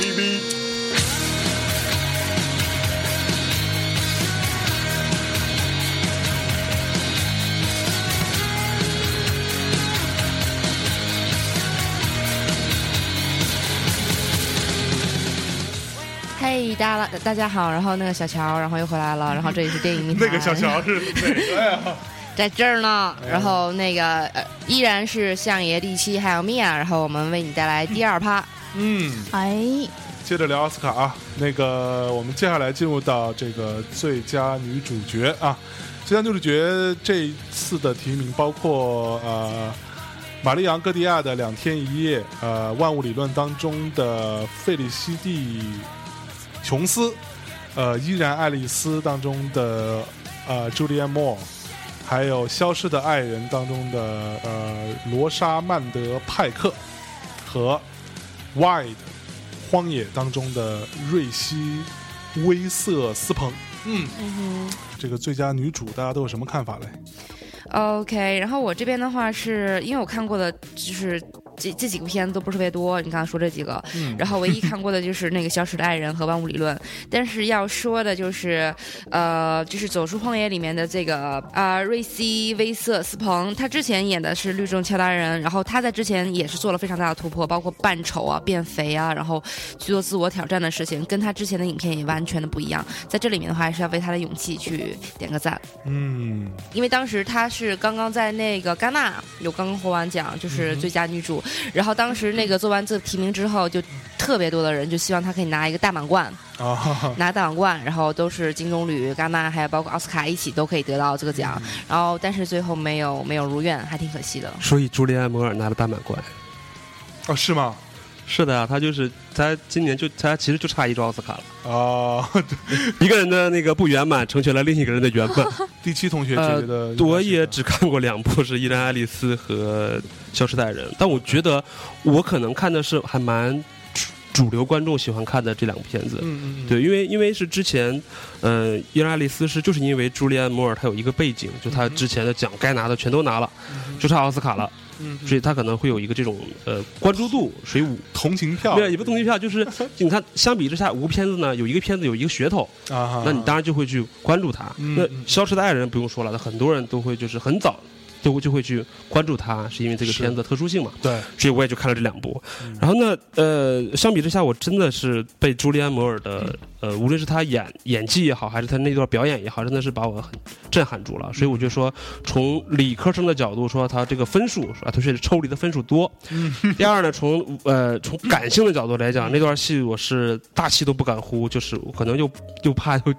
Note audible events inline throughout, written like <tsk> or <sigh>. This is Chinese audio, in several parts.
，VV。嘿，大家大家好，然后那个小乔，然后又回来了，然后这里是电影 <laughs> 密那个小乔是 <laughs> 哪个呀？在这儿呢，然后那个呃依然是相爷第七，还有米娅，然后我们为你带来第二趴。嗯，哎，接着聊奥斯卡啊，那个我们接下来进入到这个最佳女主角啊，最佳女主角这一次的提名包括呃。玛丽昂·戈迪亚的《两天一夜》，呃，《万物理论》当中的费利西蒂·琼斯，呃，《依然爱丽丝》当中的呃朱莉安·莫尔，还有《消失的爱人》当中的呃罗莎曼德·派克和《Wide》荒野当中的瑞希·威瑟斯彭。嗯，嗯这个最佳女主大家都有什么看法嘞？，OK，然后我这边的话是因为我看过的就是这这几部片子都不是特别多，你刚刚说这几个，嗯然后唯一看过的就是那个《消失的爱人》和《万物理论》，但是要说的就是，呃，就是《走出荒野》里面的这个啊、瑞希·威瑟斯彭，他之前演的是律政俏达人，然后他在之前也是做了非常大的突破，包括扮丑啊、变肥啊，然后去做自我挑战的事情，跟他之前的影片也完全的不一样。在这里面的话，还是要为他的勇气去点个赞。嗯因为当时他是刚刚在那个戛纳有刚刚获完奖，就是最佳女主。然后当时那个做完这提名之后，就特别多的人就希望他可以拿一个大满贯，啊，哈哈拿大满贯，然后都是金棕榈、戛纳还有包括奥斯卡一起都可以得到这个奖。然后但是最后没有没有如愿，还挺可惜的。所以朱莉安·摩尔拿了大满贯。哦，是吗？是的啊，他就是他今年就他其实就差一周奥斯卡了，<laughs> 啊，一个人的那个不圆满成全了另一个人的圆满。<laughs> 第七同学觉呃得我也只看过两部，是《伊兰爱丽丝》和《消失的爱人》，但我觉得我可能看的是还蛮主主流观众喜欢看的这两部片子。嗯嗯嗯，对，因为因为是之前，呃，伊兰爱丽丝是就是因为朱莉安·摩尔她有一个背景，就她之前的奖该拿的全都拿了，就差奥斯卡了，嗯，嗯所以他可能会有一个这种呃关注度水舞。同情票对，也不同情票，就是 <laughs> 你看，相比之下，五个片子呢，有一个片子有一个噱头，啊，那你当然就会去关注它。那《消失的爱人》不用说了，那很多人都会就是很早就会就会去关注它，是因为这个片子的特殊性嘛。对，所以我也就看了这两部。嗯然后呢，呃，相比之下，我真的是被朱莉安·摩尔的，呃，无论是他演演技也好，还是他那段表演也好，真的是把我很震撼住了。所以我就说，从理科生的角度说，他这个分数啊，他是抽离的分数多。第二呢，从呃从感性的角度来讲，那段戏我是大气都不敢呼，就是可能又又怕又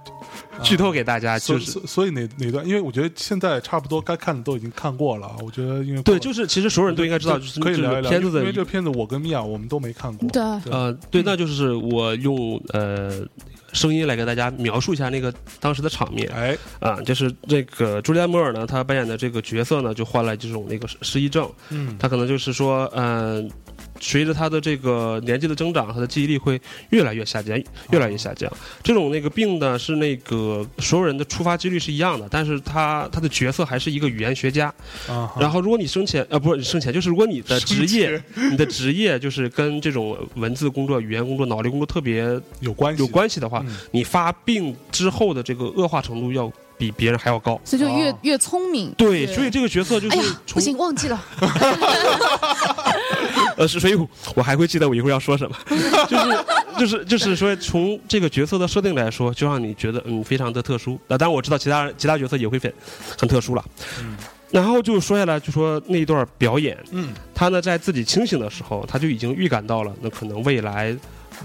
剧透给大家，所以就是。所以所以哪哪段？因为我觉得现在差不多该看的都已经看过了，我觉得因为对，就是其实所有人都应该知道，就是这可以聊一聊，个片子的因为这片子我跟米娅我们都没看过，对，呃，对，那就是我用呃声音来给大家描述一下那个当时的场面。哎，啊，就是这个朱莉安·摩尔呢，她扮演的这个角色呢，就患了这种那个失失忆症，嗯，她可能就是说，嗯、随着他的这个年纪的增长，他的记忆力会越来越下降，越来越下降。这种那个病呢，是那个所有人的触发几率是一样的，但是他他的角色还是一个语言学家。啊，然后，如果你生前呃不是生前，就是如果你的职业 <laughs> 你的职业就是跟这种文字工作、语言工作、脑力工作特别有关系，有关系的话，嗯你发病之后的这个恶化程度要比别人还要高。所以就越、哦越聪明。对，所以这个角色就是哎呀，不行，忘记了。<laughs> 呃，是所以我我还会记得我一会儿要说什么，<laughs> 就是就是就是说从这个角色的设定来说，就让你觉得嗯非常的特殊。那、当然我知道其他其他角色也会很很特殊了。嗯然后就说下来，就说那一段表演，嗯他呢在自己清醒的时候，他就已经预感到了，那可能未来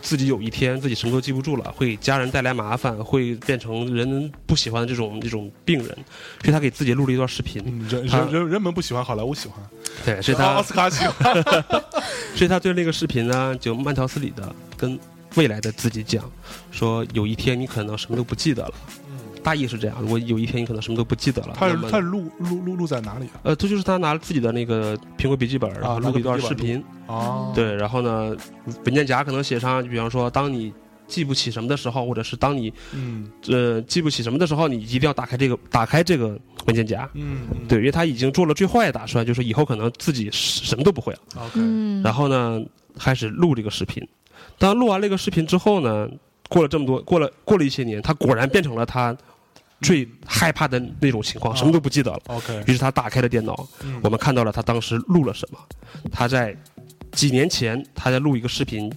自己有一天自己什么都记不住了，会给家人带来麻烦，会变成人不喜欢的这种这种病人，所以他给自己录了一段视频。嗯，人人人人们不喜欢，好莱坞喜欢，对，所以他奥斯卡喜欢，<laughs> 所以他对那个视频呢，就慢条斯理的跟未来的自己讲，说有一天你可能什么都不记得了。大意是这样，如果有一天你可能什么都不记得了，他是他是录录录录在哪里啊？呃，这就是他拿自己的那个苹果笔记本，然后啊录了一段视频，哦，对，然后呢，文件夹可能写上，比方说，当你记不起什么的时候，或者是当你嗯呃记不起什么的时候，你一定要打开这个打开这个文件夹。嗯，嗯对，因为他已经做了最坏的打算，就是以后可能自己什么都不会了。，OK，嗯，然后呢，开始录这个视频。当录完这个视频之后呢，过了这么多，过了过了一些年，他果然变成了他最害怕的那种情况，什么都不记得了。OK，于是他打开了电脑，嗯。我们看到了他当时录了什么。他在几年前，他在录一个视频，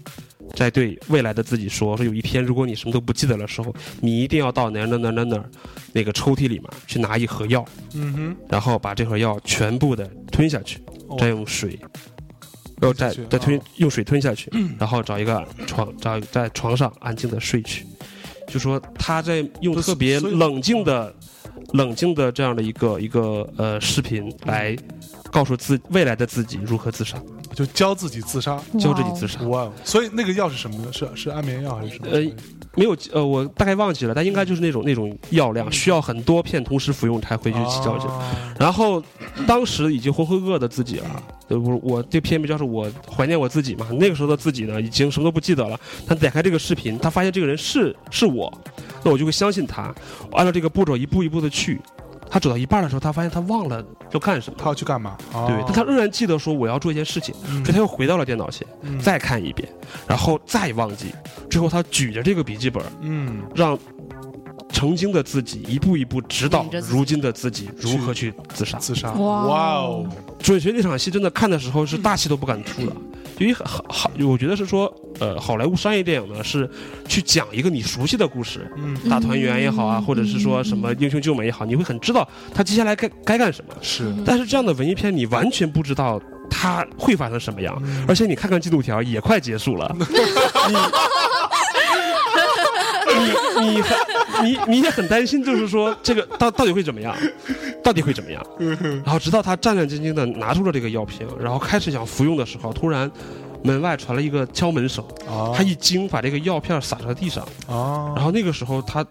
在对未来的自己说：说有一天，如果你什么都不记得的时候，你一定要到哪儿哪儿哪儿哪儿哪儿那个抽屉里面去拿一盒药，嗯哼，然后把这盒药全部的吞下去，哦。再用水，然后再再吞哦。用水吞下去，<clears throat> 然后找一个床找在床上安静的睡去。就说他在用特别冷静的、冷静的这样的一个一个呃视频来告诉自未来的自己如何自杀，就教自己自杀。教自己自杀。哇哦，所以那个药是什么呢？是是安眠药还是什么？呃没有呃，我大概忘记了，但应该就是那种那种药量，需要很多片同时服用才会去起效劲。啊然后当时已经浑浑噩的自己了，呃，我我这篇名叫是我怀念我自己嘛。那个时候的自己呢，已经什么都不记得了。他点开这个视频，他发现这个人是是我，那我就会相信他。我按照这个步骤一步一步的去。他走到一半的时候，他发现他忘了要干什么。他要去干嘛？哦对，但他仍然记得说我要做一件事情，嗯所以他又回到了电脑前，嗯再看一遍，然后再忘记，最后他举着这个笔记本，嗯让曾经的自己一步一步指导如今的自己如何去自杀。自杀。哇哇哦，准学那场戏真的看的时候是大气都不敢出的，因为好好，我觉得是说，呃，好莱坞商业电影呢是去讲一个你熟悉的故事，嗯，大团圆也好啊，嗯。或者是说什么英雄救美也好，你会很知道他接下来该该干什么。是，但是这样的文艺片，你完全不知道它会发生什么样，而且你看看进度条也快结束了，<laughs> 你你你你也很担心，就是说这个到到底会怎么样，到底会怎么样？然后直到他战战兢兢的拿出了这个药瓶，然后开始想服用的时候，突然门外传来一个敲门声，啊他一惊，把这个药片撒在地上，啊然后那个时候他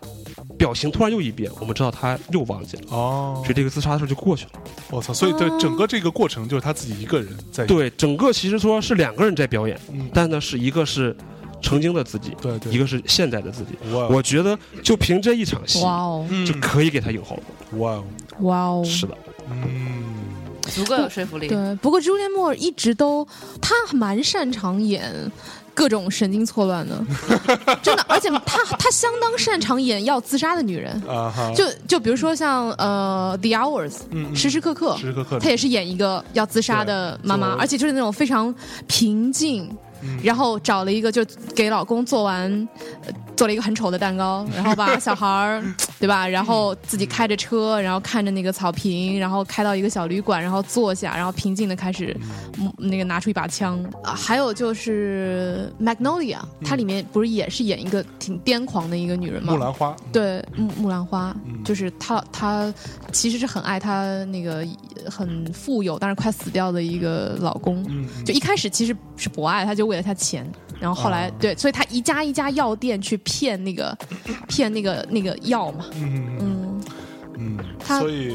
表情突然又一变，我们知道他又忘记了，哦所以，这个自杀的事就过去了。我操！所以这整个这个过程就是他自己一个人在对，整个其实说是两个人在表演，嗯但呢是一个是曾经的自己，对对，一个是现在的自己。哇我觉得就凭这一场戏哇哦，嗯。就可以给他影后了。哇哦，哇哦，是的，嗯，足够有说服力。对，不过朱莉莫尔一直都他蛮擅长演各种神经错乱的，<laughs> 真的，而且他他相当擅长演要自杀的女人。啊哈，就就比如说像呃《The Hours》嗯嗯。时时刻刻时，时刻刻。她也是演一个要自杀的妈妈，而且就是那种非常平静，嗯然后找了一个就给老公做完，呃做了一个很丑的蛋糕，<laughs> 然后把小孩儿，<laughs> 对吧？然后自己开着车，然后看着那个草坪，然后开到一个小旅馆，然后坐下，然后平静的开始，嗯那个拿出一把枪啊。还有就是《Magnolia》，它里面不是也是演一个挺癫狂的一个女人吗？木兰花，对，木木兰花，嗯就是她，她其实是很爱她那个很富有但是快死掉的一个老公。就一开始其实是不爱她，就为了他钱，然后后来、哦。对，所以他一家一家药店去骗那个 <laughs> 骗那个那个药嘛，嗯。嗯。嗯，嗯，他所以。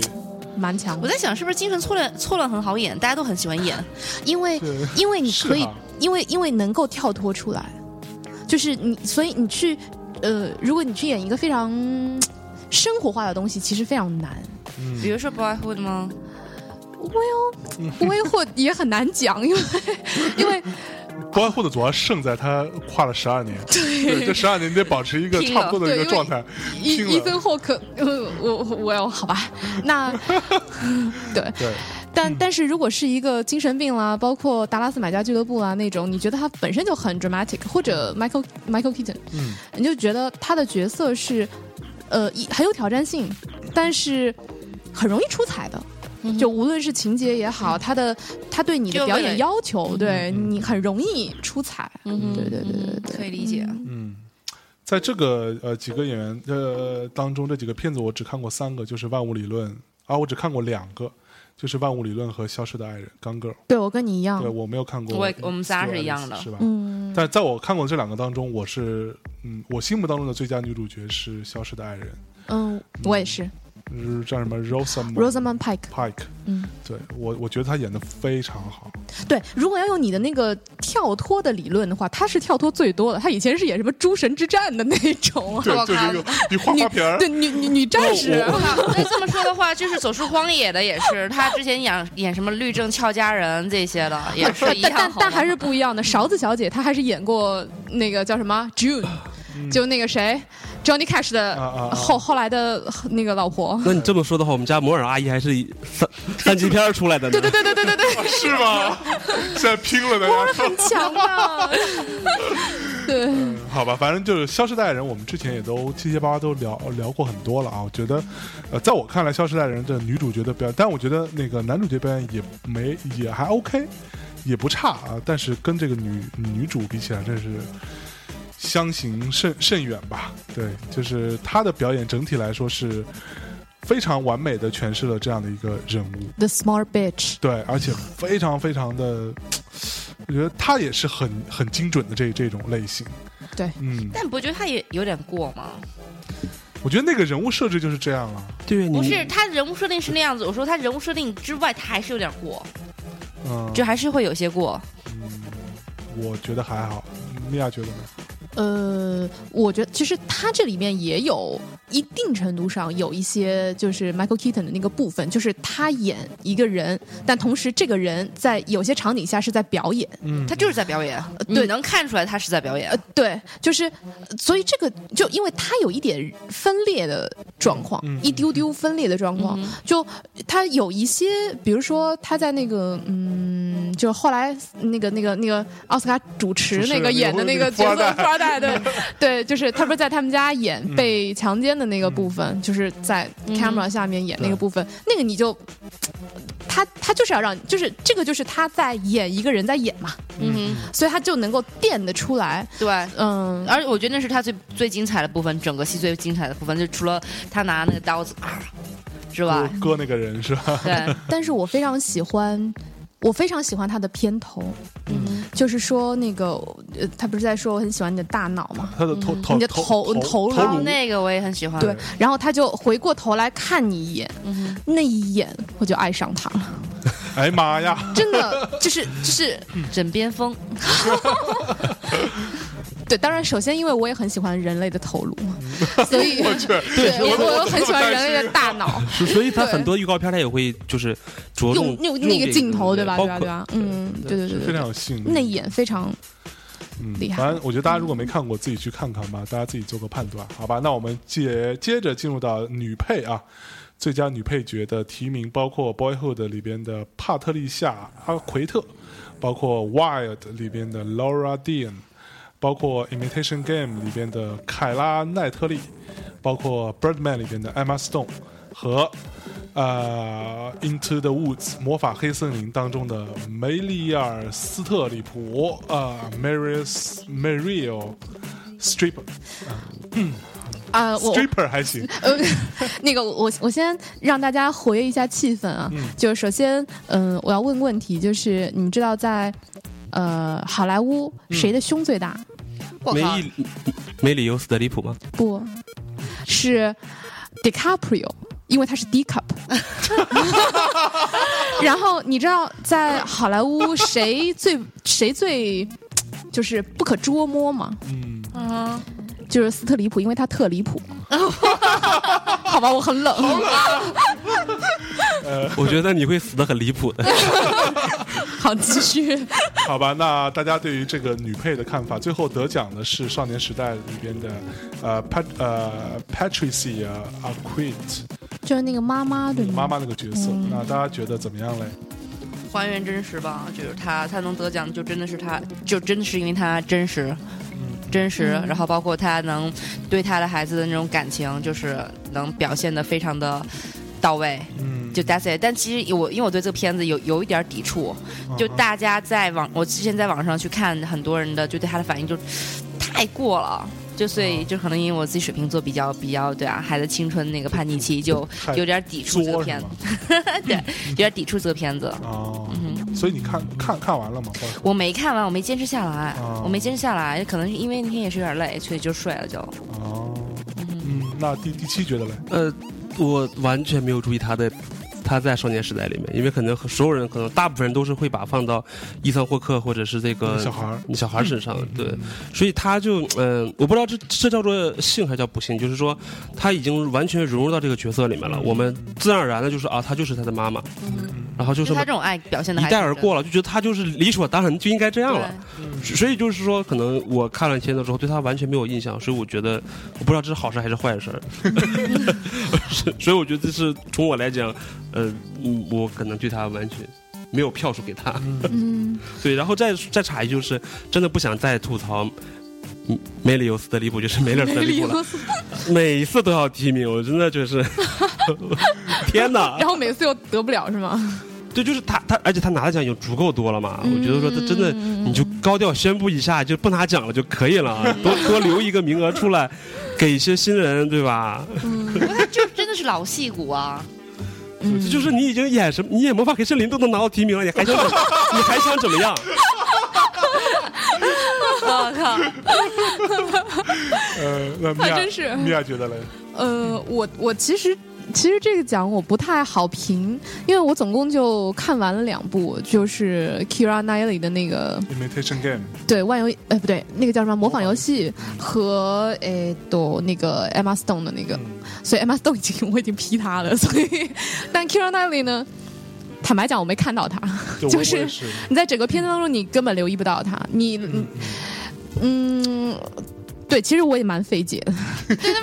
蛮强。我在想，是不是精神错乱错乱很好演，大家都很喜欢演。因为因为你可以因为因为能够跳脱出来，就是你，所以你去呃，如果你去演一个非常 <tsk> 生活化的东西，其实非常难。嗯。比如说《Boyhood》吗？微货也很难讲，因为 <laughs> 因为不外乎的主要胜在他跨了十二年，<laughs> 对，这十二年你得保持一个差不多的一个状态，伊拼了。伊森霍克，呃，我我要好吧，那 <laughs> 对，对，但但是如果是一个精神病啦，包括达拉斯买家俱乐部啊那种，你觉得他本身就很 dramatic，或者 Michael Michael Keaton，嗯。你就觉得他的角色是呃一很有挑战性，但是很容易出彩的。就无论是情节也好，他的他对你的表演要求，对嗯。你很容易出彩。嗯哼。对对对对对，可以理解。嗯，在这个呃几个演员呃当中，这几个片子我只看过三个，就是《万物理论》啊，我只看过两个，就是《万物理论》和《消失的爱人》刚 girl，对我跟你一样。对，我没有看过。我我们仨是一样的。是吧？嗯，但在我看过的这两个当中，我是嗯，我心目当中的最佳女主角是《消失的爱人》。嗯，我也是，是叫什么 Rosamund Rosamund Pike，Pike，嗯，对我我觉得他演的非常好。对，如果要用你的那个跳脱的理论的话，他是跳脱最多的。他以前是演什么诸神之战的那种啊，<laughs> 对我，靠就是一个一花花瓶儿对，女女女战士。哦我靠，那这么说的话，就是《走出荒野》的也是，他之前演演什么律政俏佳人这些的，也是一但样但但还是不一样的。勺子小姐她还是演过那个叫什么 June，、就那个谁 Johnny Cash 的啊啊啊后后来的那个老婆。那你这么说的话，我们家摩尔阿姨还是三 <laughs> 三级片出来的呢。对对对，对对对对对，是吗？<laughs> 现在拼了，大家说。很强的。<laughs> 对，好吧，反正就是《消失的爱人》，我们之前也都七七八八都聊聊过很多了啊。我觉得，呃，在我看来，《消失的爱人》的女主角的表演，但我觉得那个男主角表演也没也还 OK，也不差啊。但是跟这个女女主比起来，真是相形甚甚远吧？对，就是他的表演整体来说是非常完美的诠释了这样的一个人物。The Smart Bitch，对，而且非常非常的，<tsk> 我觉得他也是很很精准的这这种类型。对，嗯，但你不觉得他也有点过吗？我觉得那个人物设置就是这样啊。对不是，他人物设定是那样子，我说他人物设定之外，他还是有点过，嗯，就还是会有些过。我觉得还好。米娅觉得呢？呃，我觉得其实他这里面也有一定程度上有一些就是 Michael Keaton 的那个部分，就是他演一个人，但同时这个人在有些场景下是在表演。嗯，他就是在表演，对。能看出来他是在表演。呃。，对，就是，呃所以这个就因为他有一点分裂的状况，一丢丢分裂的状况，就他有一些，比如说他在那个，嗯，就后来那个那个那个奥斯卡主持那个演的那个角色富二代对 <laughs> 对，就是他不是在他们家演嗯被强奸的那个部分，就是在 camera 下面演那个部分，那个你就。他他就是要让，就是这个就是他在演一个人在演嘛，嗯所以他就能够垫得出来，对。嗯，而且我觉得那是他最最精彩的部分，整个戏最精彩的部分，就除了他拿那个刀子，啊、是吧？割那个人是吧？对，但是我非常喜欢，我非常喜欢他的片头，嗯。就是说那个呃，他不是在说我很喜欢你的大脑嘛，他的头头你的头头头颅头，颅。那个我也很喜欢。对，然后他就回过头来看你一眼，嗯那一眼我就爱上他了，<laughs> 哎呀妈呀！真的就是就是，枕边风，<laughs> 对，当然首先因为我也很喜欢人类的头颅嘛，<laughs> 所以我去，对我我我很喜欢人类的大脑，<laughs> 所所以他很多预告片他也会就是着重用那那个镜头对吧？对吧？对吧？嗯，对对对非对对，常有吸引力。那一眼非常嗯厉害反正我觉得大家如果没看过，自己去看看吧，大家自己做个判断，好吧？那我们接接着进入到女配啊，最佳女配角的提名包括《Boyhood》里边的帕特丽夏·阿奎特，包括《Wild》里边的 Laura Dean，包括《Imitation Game》里边的凯拉·奈特利，包括《Birdman》里边的 Emma Stone 和。呃，《Into the Woods》魔法黑森林当中的梅丽尔·斯特里普，呃，Marius Mariel Stripper 啊，我 Stripper 还行，<laughs> 呃，<laughs> 那个我我先让大家活跃一下气氛啊，就是首先，嗯、我要问个问题，就是你们知道在呃好莱坞谁的胸最大？没理没理由死的离谱吗？不是 DiCaprio，因为他是 D cup。<laughs> 然后你知道在好莱坞谁最谁最就是不可捉摸吗？嗯，啊，就是斯特里普，因为他特离谱。<laughs> 好吧，我很冷。<laughs> 我觉得你会死的很离谱的。好，继续。<laughs> 好吧，那大家对于这个女配的看法，最后得奖的是《少年时代》里边的呃 Pat 呃 Patricia Arquette 就是那个妈妈对吗？妈妈那个角色，那大家觉得怎么样嘞？还原真实吧，就是她，她能得奖，就真的是她，就真的是因为她真实。真实，嗯然后包括他能对他的孩子的那种感情，就是能表现的非常的到位。嗯，就 that's it。但其实我因为我对这个片子有有一点抵触，就嗯大家在网我之前在网上去看很多人的就对他的反应就太过了。就所以就可能因为我自己水瓶座比较比较对啊，孩子青春那个叛逆期就有点抵触这个片子，？<laughs> 对，有点抵触这个片子。哦，嗯所以你看看看完了吗？我没看完，我没坚持下来，哦我没坚持下来，可能是因为那天也是有点累，所以就睡了就。哦，嗯，那第第七觉得嘞？呃，我完全没有注意他的。他在《少年时代》里面，因为可能所有人可能大部分人都是会把放到伊桑霍克或者是这个小孩儿。小孩儿身上，对，所以他就嗯、我不知道这这叫做幸还叫不幸，就是说他已经完全融入到这个角色里面了，我们自然而然的就是啊，他就是他的妈妈，然后就就是他这种爱表现的一带而过了，就觉得他就是理所当然就应该这样了。所以就是说，可能我看了片子之后，对他完全没有印象，所以我觉得我不知道这是好事还是坏事。是 <laughs> <laughs> 所以我觉得这是从我来讲，呃，嗯我可能对他完全没有票数给他。嗯，<laughs> 对，然后再再插一句，就是真的不想再吐槽。嗯梅里尤斯的离谱就是梅勒斯的离谱了，<laughs> 每一次都要提名，我真的就是，<laughs> 天哪！然后每次又得不了是吗？对，就是他，他，而且他拿的奖已经足够多了嘛。我觉得说他真的，你就高调宣布一下，就不拿奖了就可以了啊，多多留一个名额出来，给一些新人，对吧？不过他就真的是老戏骨啊！这就是你已经演什么，你演魔法黑森林都能拿到提名了，你还想怎么 <laughs> 你还想怎么样？<laughs> 我靠，呃，那米娅还真是米娅觉得嘞，呃，我我其实其实这个奖我不太好评，因为我总共就看完了两部，就是 Kira Knightley 的那个 Imitation Game，对万游呃不对，那个叫什么模仿游戏和诶都那个 Emma Stone 的那个，所以 Emma Stone 已经我已经批他了，所以 <laughs> 但 Kira Knightley 呢，坦白讲我没看到他，就是你在整个片子当中你根本留意不到他，你嗯嗯。对，其实我也蛮费解的，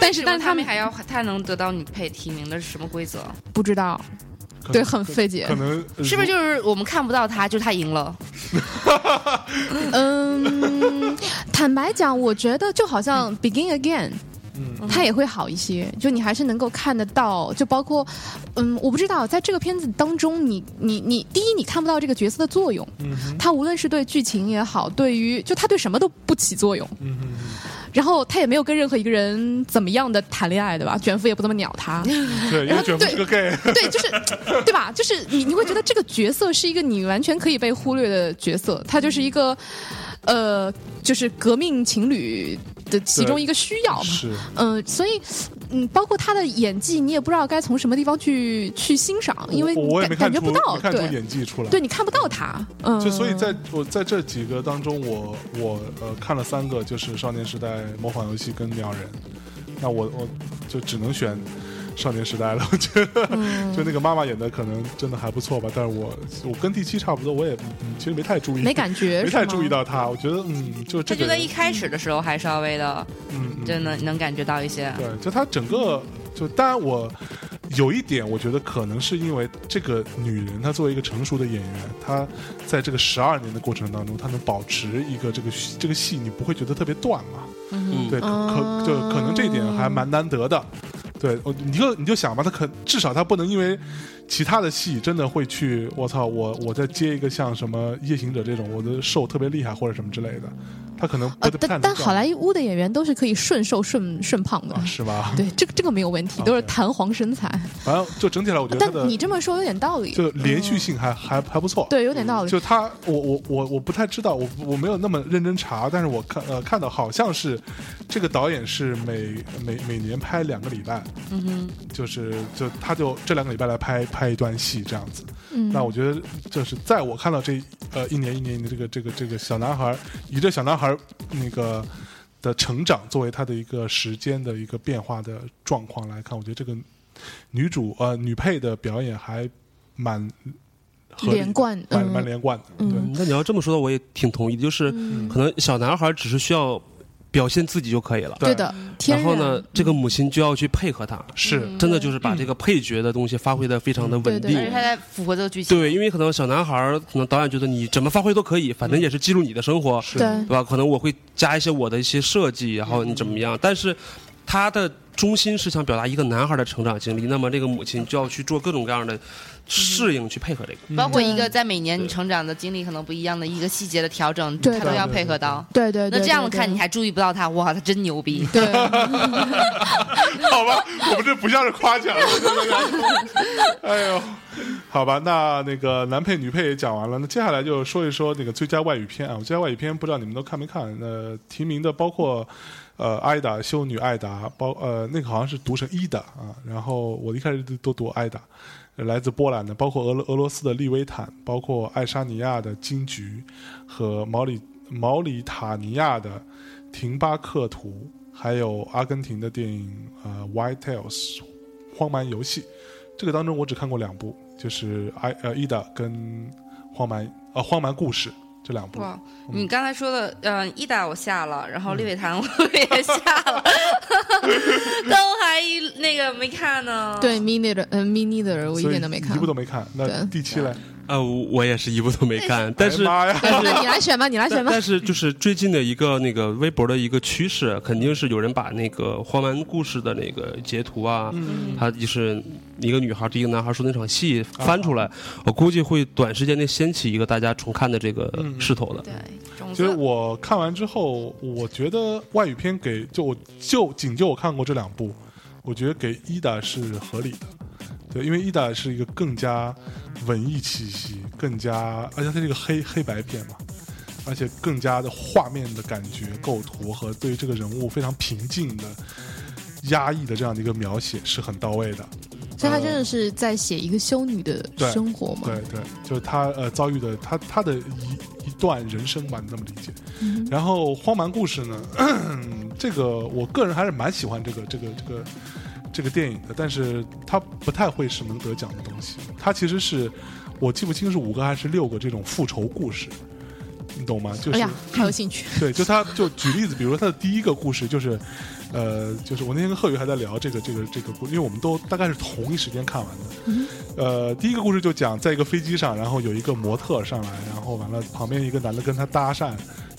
但是但是他们还要他能得到女配提名的是什么规则？不知道，对，很费解。可。能呃是不是就是我们看不到他，就是他赢了？<laughs> 嗯，坦白讲，我觉得就好像 Begin Again，嗯。它也会好一些，就你还是能够看得到，就包括，嗯，我不知道在这个片子当中你，你你第一你看不到这个角色的作用，嗯他无论是对剧情也好，对于就他对什么都不起作用，嗯哼然后他也没有跟任何一个人怎么样的谈恋爱，对吧？卷福也不怎么鸟他，嗯，对，因为然后卷福是个 gay，<laughs> 对，就是，对吧？就是你你会觉得这个角色是一个你完全可以被忽略的角色，他就是一个，呃，就是革命情侣的其中一个需要嘛。是呃、所以，嗯，包括他的演技，你也不知道该从什么地方去去欣赏，因为我感没看出感觉不到，没看出对，演技出来，对你看不到他，嗯，就所以在我在这几个当中，我我呃看了三个，就是《少年时代》模仿游戏跟《鸟人》，那我我就只能选《少年时代》了。<laughs> 我觉得、就那个妈妈演的可能真的还不错吧，但是我我跟第七差不多，我也嗯其实没太注意，没感觉，没太注意到她。我觉得嗯，就这就在一开始的时候还稍微的，嗯嗯就能能感觉到一些。对，就她整个就当然我有一点，我觉得可能是因为这个女人，她作为一个成熟的演员，她在这个十二年的过程当中，她能保持一个这个这个戏，你不会觉得特别断嘛？嗯对，可哦可就可能这一点还蛮难得的。对，我你就你就想吧，他可至少他不能因为其他的戏真的会去，我操，我我再接一个像什么夜行者这种，我的瘦特别厉害或者什么之类的，他可能不但但好莱坞的演员都是可以顺瘦顺顺胖的啊，，是吧？对，这个这个没有问题，都是弹簧身材。<laughs> 反正就整体来，我觉得但你这么说有点道理，就连续性还、还还不错。对，有点道理。就他，我我我我不太知道，我我没有那么认真查，但是我看呃看到好像是这个导演是每每每年拍两个礼拜，嗯哼，就是就他就这两个礼拜来拍拍一段戏这样子。嗯，那我觉得就是在我看到这呃一年一年的这个这个这个小男孩，以这小男孩那个的成长作为他的一个时间的一个变化的状况来看，我觉得这个女主呃女配的表演还蛮连贯，蛮嗯蛮连贯的。嗯对，那你要这么说的，我也挺同意的，就是嗯可能小男孩只是需要表现自己就可以了，对的，然然后呢，这个母亲就要去配合他，是真的就是把这个配角的东西发挥的非常的稳定而且。他在符合这个剧情。对，因为可能小男孩儿，可能导演觉得你怎么发挥都可以，反正也是记录你的生活，是对对吧？可能我会加一些我的一些设计，然后你怎么样？但是他的中心是想表达一个男孩的成长经历，那么这个母亲就要去做各种各样的适应去配合这个。包括一个在每年你成长的经历可能不一样的一个细节的调整，他都要配合到。对对对，那这样子看你还注意不到他，哇，他真牛逼！对，<laughs> 好吧，我们这不像是夸奖，<laughs> 哎呦，好吧，那那个男配女配也讲完了，那接下来就说一说那个最佳外语片啊，最佳外语片不知道你们都看没看？那提名的包括呃艾达修女艾达，包呃那个好像是读成伊达啊，然后我一开始都都读艾达。来自波兰的，包括俄罗俄罗斯的利维坦，包括爱沙尼亚的金桔和毛里毛里塔尼亚的廷巴克图，还有阿根廷的电影呃《White Tales》荒蛮游戏。这个当中我只看过两部，就是艾呃伊达跟荒蛮呃荒蛮故事这两部。哇，你刚才说的，呃，伊达我下了，然后嗯利维坦我也下了，<laughs> 都还那个没看呢。对 me neither，嗯 me neither，我一点都没看一部。都没看。那对第七嘞？呃，我也是一部都没看，但是哎呀妈呀，那你来选吧，你来选吧。但但是就是最近的一个那个微博的一个趋势，肯定是有人把那个荒蛮故事的那个截图啊，嗯他就是一个女孩对一个男孩说那场戏翻出来，我估计会短时间内掀起一个大家重看的这个嗯势头的。对，种其实我看完之后，我觉得外语片给就我就仅就我看过这两部，我觉得给伊达是合理的。对，因为伊达是一个更加文艺气息，更加而且它是一个黑黑白片嘛，而且更加的画面的感觉、构图和对于这个人物非常平静的、压抑的这样的一个描写是很到位的。所以他真的是在写一个修女的生活嘛？对对，就是他呃遭遇的他他的一一段人生吧，你这么理解。嗯然后荒蛮故事呢，<clears throat> 这个我个人还是蛮喜欢这个这个这个这个电影的，但是它不太会是能得奖的东西。它其实是我记不清是五个还是六个这种复仇故事，你懂吗？就是、哎呀，好有兴趣。<laughs> 对，就他就举例子，比如说他的第一个故事就是，呃，就是我那天跟贺宇还在聊这个这个这个故，因为我们都大概是同一时间看完的。呃，第一个故事就讲在一个飞机上，然后有一个模特上来，然后完了旁边一个男的跟他搭讪。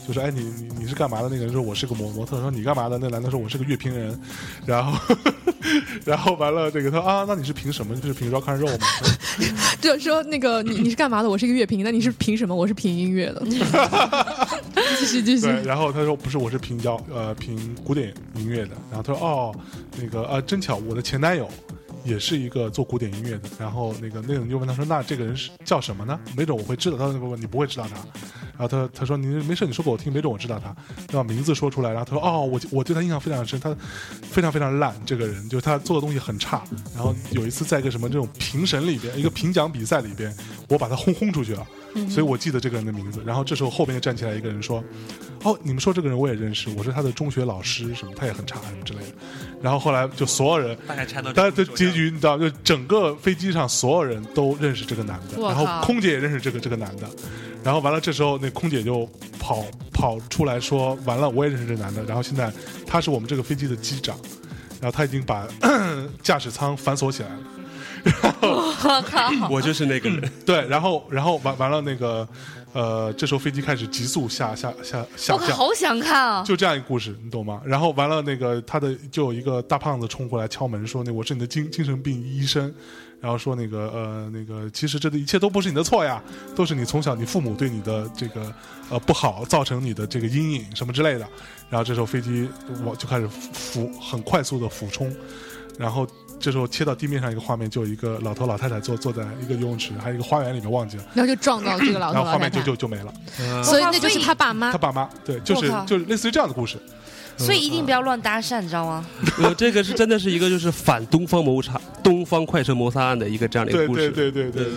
就说哎你你你是干嘛的？那个人说我是个模模特。说你干嘛的？那男的说我是个乐评人。然后 <laughs> 然后完了这个他说啊那你是凭什么？就是凭 rock and roll 嘛。<laughs> 就说那个你你是干嘛的？我是一个乐评，那你是凭什么？我是凭音乐的。<laughs> 继续继续。对，然后他说不是，我是评摇呃评古典音乐的。然后他说哦，那个呃真巧，我的前男友也是一个做古典音乐的。然后那个那个人就问他说，那这个人是叫什么呢？没准我会知道。他说不不，你不会知道他。然后他他说你没事，你说给我听，没准我知道他。要把名字说出来。然后他说哦，我我对他印象非常深，他非常非常烂，这个人就是他做的东西很差。然后有一次在一个什么这种评审里边，一个评奖比赛里边，我把他轰轰出去了。所以我记得这个人的名字。然后这时候后边就站起来一个人说：“哦，你们说这个人我也认识，我是他的中学老师，什么他也很差什么之类的。”然后后来就所有人，大概猜到大家的结局你知道，就整个飞机上所有人都认识这个男的，然后空姐也认识这个这个男的。然后完了，这时候那空姐就跑跑出来说：“完了，我也认识这男的。然后现在他是我们这个飞机的机长，然后他已经把 <coughs> 驾驶舱反锁起来了。” <laughs> 我靠，我就是那个人。对，然后然后完完了那个，呃，这时候飞机开始急速下下下下降，好想看啊！就这样一个故事，你懂吗？然后完了那个他的就有一个大胖子冲过来敲门说：“那我是你的精精神病医生。”然后说那个呃那个其实这个一切都不是你的错呀，都是你从小你父母对你的这个呃不好造成你的这个阴影什么之类的。然后这时候飞机我就开始俯很快速的俯冲，然后这时候切到地面上一个画面，就有一个老头老太太坐坐在一个游泳池，还有一个花园里面忘记了，然后就撞到这个老头老太然后画面就，就就没了。所以那就是他爸妈他。爸妈对，就是就是类似于这样的故事。所以一定不要乱搭讪，你知道吗？呃，这个是真的是一个就是反东方谋杀、<laughs> 东方快车谋杀案的一个这样的一个故事。对对对对，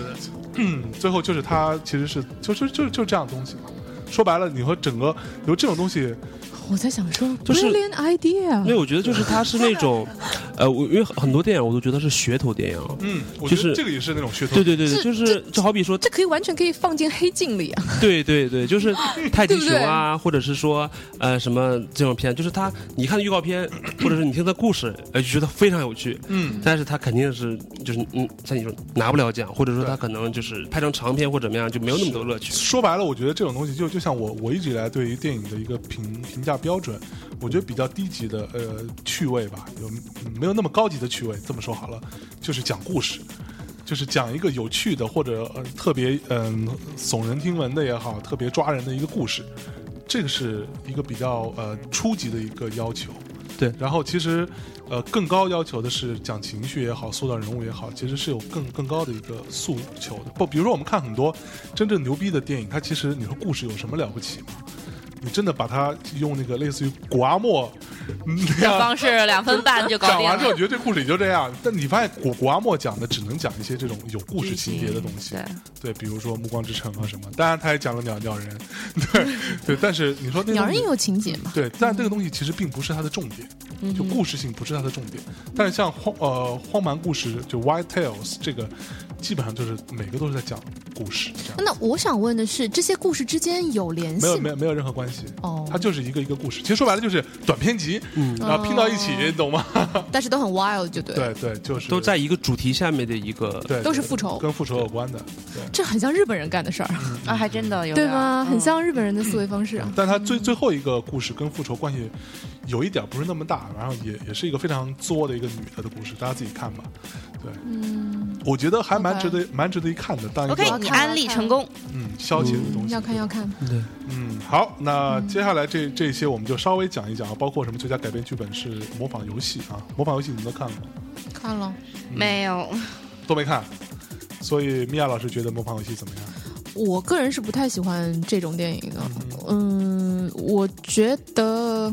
嗯，最后就是他其实是就是就是就这样的东西嘛。说白了，你和整个有这种东西，我在想说就是 brilliant idea，因为我觉得就是它是那种，<laughs> 呃，我因为很多电影我都觉得是噱头电影。嗯，就是这个也是那种噱头。对对对对，就是就好比说，这可以完全可以放进黑镜里啊。对对对，就是泰迪熊啊，或者是说呃什么这种片，就是它你看预告片，或者是你听它故事，呃就觉得非常有趣，嗯，但是它肯定是就是嗯，像你说拿不了奖，或者说对它可能就是拍成长片或者怎么样，就没有那么多乐趣。说白了，我觉得这种东西就就像我我一直以来对于电影的一个评评价标准，我觉得比较低级的呃趣味吧，有没有那么高级的趣味？这么说好了，就是讲故事。就是讲一个有趣的或者、呃、特别嗯、耸人听闻的也好，特别抓人的一个故事，这个是一个比较呃初级的一个要求。对然后其实呃更高要求的是讲情绪也好，塑造人物也好，其实是有更更高的一个诉求的。不，比如说我们看很多真正牛逼的电影，它其实你说故事有什么了不起吗？你真的把它用那个类似于古阿莫嗯那样方式两分半就搞定讲完之后，了你。觉得这故事也就这样。但你发现古古阿莫讲的只能讲一些这种有故事情节的东西，对，对，比如说《暮光之城》啊什么。当然，他也讲了鸟鸟人，对对。但是你说那鸟人也有情节嘛？对，但这个东西其实并不是它的重点，嗯就故事性不是它的重点。但是像荒呃荒蛮故事，就 White Tales 这个，基本上就是每个都是在讲故事，这样那我想问的是，这些故事之间有联系吗？没有没有没有任何关系。哦它就是一个一个故事。其实说白了就是短篇集，嗯然后拼到一起，你懂吗？<laughs> 但是都很 wild，就对。对对，就是都在一个主题下面的一个对，都是复仇跟复仇有关的。对，这很像日本人干的事儿，啊，还真的有点对吗？嗯很像日本人的思维方式啊。但他最最后一个故事跟复仇关系有一点不是那么大，然后也也是一个非常作的一个女的的故事，大家自己看吧。对，嗯，我觉得还蛮值得蛮值得一看的。当一个 OK，你安利成功。嗯消遣的东西。要看要看。对嗯，好，那接下来这这些我们就稍微讲一讲啊，包括什么最佳改编剧本是模仿游戏啊，模仿游戏你们都看了吗？看了，没有，都没看，所以米娅老师觉得模仿游戏怎么样？我个人是不太喜欢这种电影的。嗯，我觉得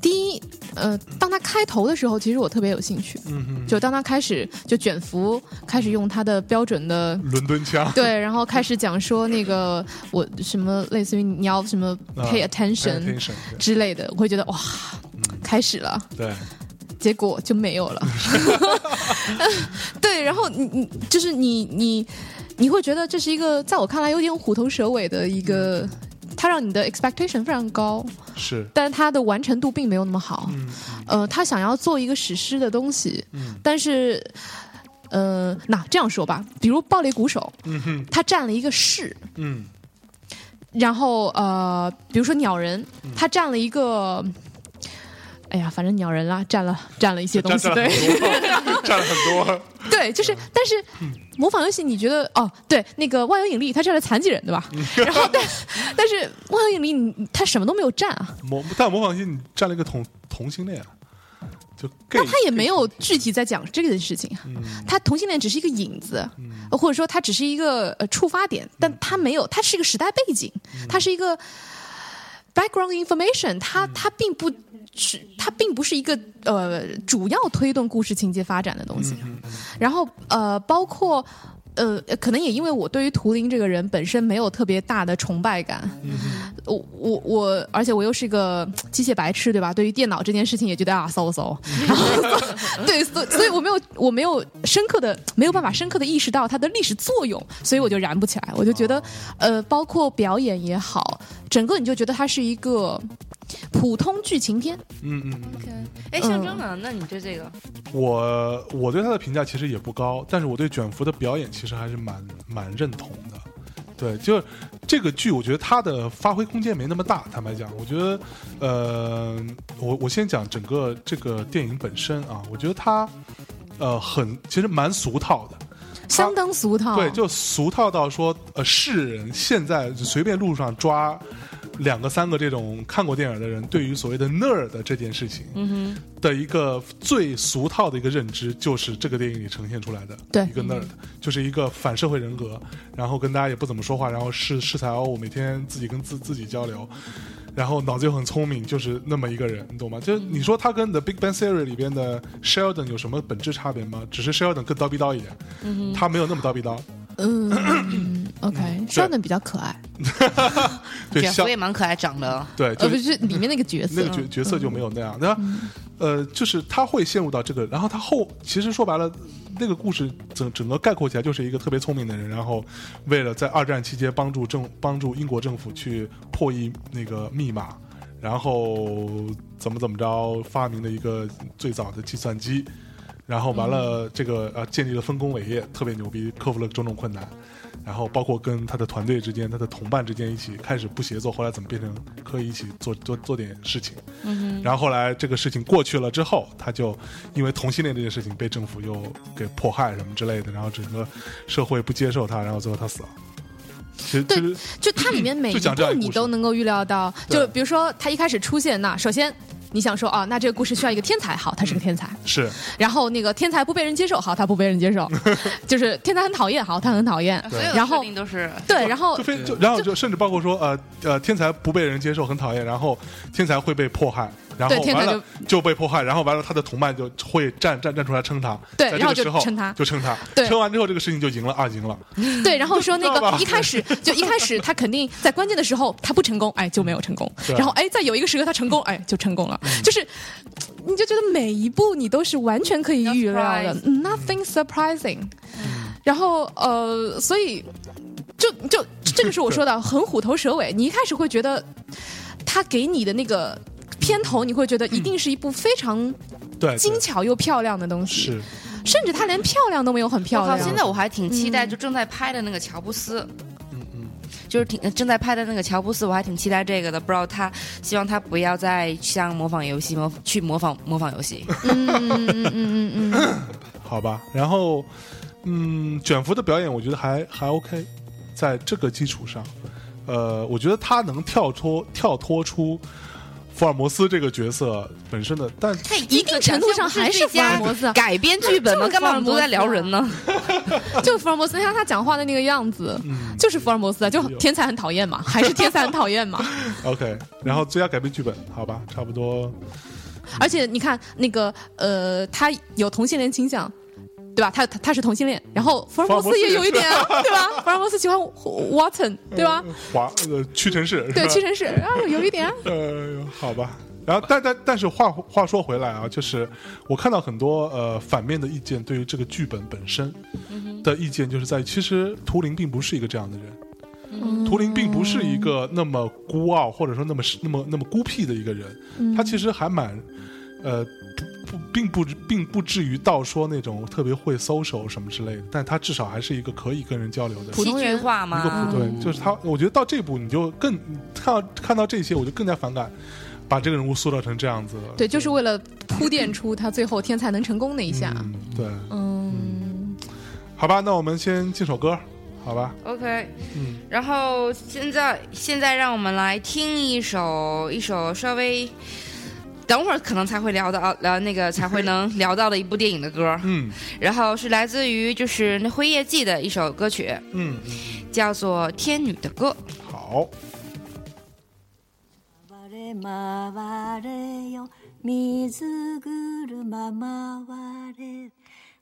第一，呃，当他开头的时候，其实我特别有兴趣。嗯哼，就当他开始就卷福开始用他的标准的伦敦腔，对，然后开始讲说那个我什么类似于你要什么啊 pay attention 之类的，我会觉得哇，开始了，对，结果就没有了。<laughs> <laughs> 对，然后你你就是你你你会觉得这是一个在我看来有点虎头蛇尾的一个，它让你的 expectation 非常高，是，但是它的完成度并没有那么好。嗯呃，他想要做一个史诗的东西，嗯。但是。呃，那这样说吧，比如《暴裂鼓手》，嗯哼，他占了一个市，嗯。然后呃，比如说鸟人，他占了一个，哎呀，反正鸟人啦，占了占了一些东西，对，<laughs> 占了很多，<laughs> 对，就是，但是模仿游戏，你觉得哦，对，那个万有引力他占了残疾人，对吧？然后但但是万有引力你他什么都没有占啊，模但模仿游戏你占了一个同同性恋，就 gay，那他也没有具体在讲这个事情啊，嗯他同性恋只是一个影子，或者说他只是一个呃触发点，但他没有，他是一个时代背景，嗯它是一个 background information，它嗯。它并不是它并不是一个呃主要推动故事情节发展的东西。然后呃，包括呃，可能也因为我对于图灵这个人本身没有特别大的崇拜感，嗯。我我我，而且我又是个机械白痴，对吧？对于电脑这件事情也觉得啊，搜搜，然后 <laughs> 对，所所以我没有我没有深刻的没有办法深刻的意识到它的历史作用，所以我就燃不起来，我就觉得呃，包括表演也好，整个你就觉得它是一个普通剧情片，嗯嗯 OK，。哎，象征呢？那你对这个我我对他的评价其实也不高，但是我对卷福的表演其实还是蛮蛮认同的。对，就这个剧，我觉得它的发挥空间没那么大。坦白讲，我觉得，呃，我我先讲整个这个电影本身啊，我觉得它，呃，很其实蛮俗套的。相当俗套。对，就俗套到说，呃，世人现在随便路上抓两个、三个这种看过电影的人，对于所谓的 nerd 的这件事情，嗯的一个最俗套的一个认知，就是这个电影里呈现出来的对一个 nerd，就是一个反社会人格，然后跟大家也不怎么说话，然后是恃才傲物，每天自己跟自自己交流。然后脑子又很聪明，就是那么一个人，你懂吗？就你说他跟《The Big Bang Theory》里边的 Sheldon 有什么本质差别吗？只是 Sheldon 更叨逼叨一点，嗯他没有那么叨逼叨。嗯，OK，肖恩比较可爱，对，像卷福也蛮可爱长的。对，就是不是里面那个角色那个角角色就没有那样。那、呃，就是他会陷入到这个，然后他后其实说白了，那个故事整整个概括起来就是一个特别聪明的人，然后为了在二战期间帮助政帮助英国政府去破译那个密码，然后怎么怎么着发明了一个最早的计算机。然后完了，这个呃，建立了丰功伟业，特别牛逼，克服了种种困难。然后包括跟他的团队之间、他的同伴之间一起开始不协作，后来怎么变成可以一起做做做点事情。嗯然后后来这个事情过去了之后，他就因为同性恋这件事情被政府又给迫害什么之类的，然后整个社会不接受他，然后最后他死了。其实，对就它里面每一步你都能够预料到，就比如说他一开始出现那，首先你想说啊，那这个故事需要一个天才，好，他是个天才。是然后那个天才不被人接受，好，他不被人接受，<laughs> 就是天才很讨厌，好，他很讨厌。所有的然后设定都是对，然后就非就然后就甚至包括说呃呃天才不被人接受很讨厌，然后天才会被迫害，然后对天才完了就被迫害，然后完了他的同伴就会站站站出来撑他，对然后就撑他。就撑他，对。撑完之后这个事情就赢了啊赢了，<laughs> 对，然后说那个 <laughs> 一开始就一开始他肯定在关键的时候他不成功，哎就没有成功，然后哎在有一个时刻他成功，<laughs> 哎就成功了，嗯。就是你就觉得每一步你都是完全可以预料的，nothing surprising。然嗯后呃，所以就就这个是我说的很虎头蛇尾，你一开始会觉得他给你的那个。片头你会觉得一定是一部非常对，精巧又漂亮的东西，是甚至它连漂亮都没有很漂亮。现在我还挺期待，嗯就正在拍的那个乔布斯，嗯嗯就是挺正在拍的那个乔布斯，我还挺期待这个的。不知道他希望他不要再像模仿游戏模去模仿模仿游戏。<laughs> 嗯嗯嗯嗯嗯嗯，好吧，然后嗯卷福的表演我觉得还还 OK，在这个基础上，呃，我觉得他能跳脱跳脱出。福尔摩斯这个角色本身的，但他一定程度上还是福尔摩斯改编剧本吗？就是干嘛我们都在聊人呢？<laughs> 就福尔摩斯，你看他讲话的那个样子，嗯就是福尔摩斯啊，就天才很讨厌嘛，还是天才很讨厌嘛。<laughs> OK，然后最佳改编剧本，好吧，差不多，而且你看那个呃，他有同性恋倾向。对吧？他他他是同性恋，然后福尔摩斯也有一点，对吧？福尔摩斯喜欢 Watson，对吧？华呃屈臣氏，对，屈臣氏啊，有一点。<laughs> 呃，好吧。然后，但但但是话话说回来啊，就是我看到很多呃反面的意见，对于这个剧本本身的意见，就是在于其实图灵并不是一个这样的人，嗯图灵并不是一个那么孤傲或者说那么那么那么孤僻的一个人，嗯他其实还蛮呃不不并不并不至于到说那种特别会 social 什么之类的，但他至少还是一个可以跟人交流的普通人化一个吗普？对，就是他，我觉得到这步你就更看到看到这些，我就更加反感，把这个人物塑造成这样子。对，就是为了铺垫出他最后天才能成功那一下。嗯，对，嗯，好吧，那我们先进首歌，好吧？OK，嗯，然后现在现在让我们来听一首一首稍微。等会儿可能才会聊到聊那个才会能聊到的一部电影的歌，嗯然后是来自于就是那《辉夜姬》的一首歌曲，嗯，叫做《天女的歌》。好，回れ回れよ水車回れ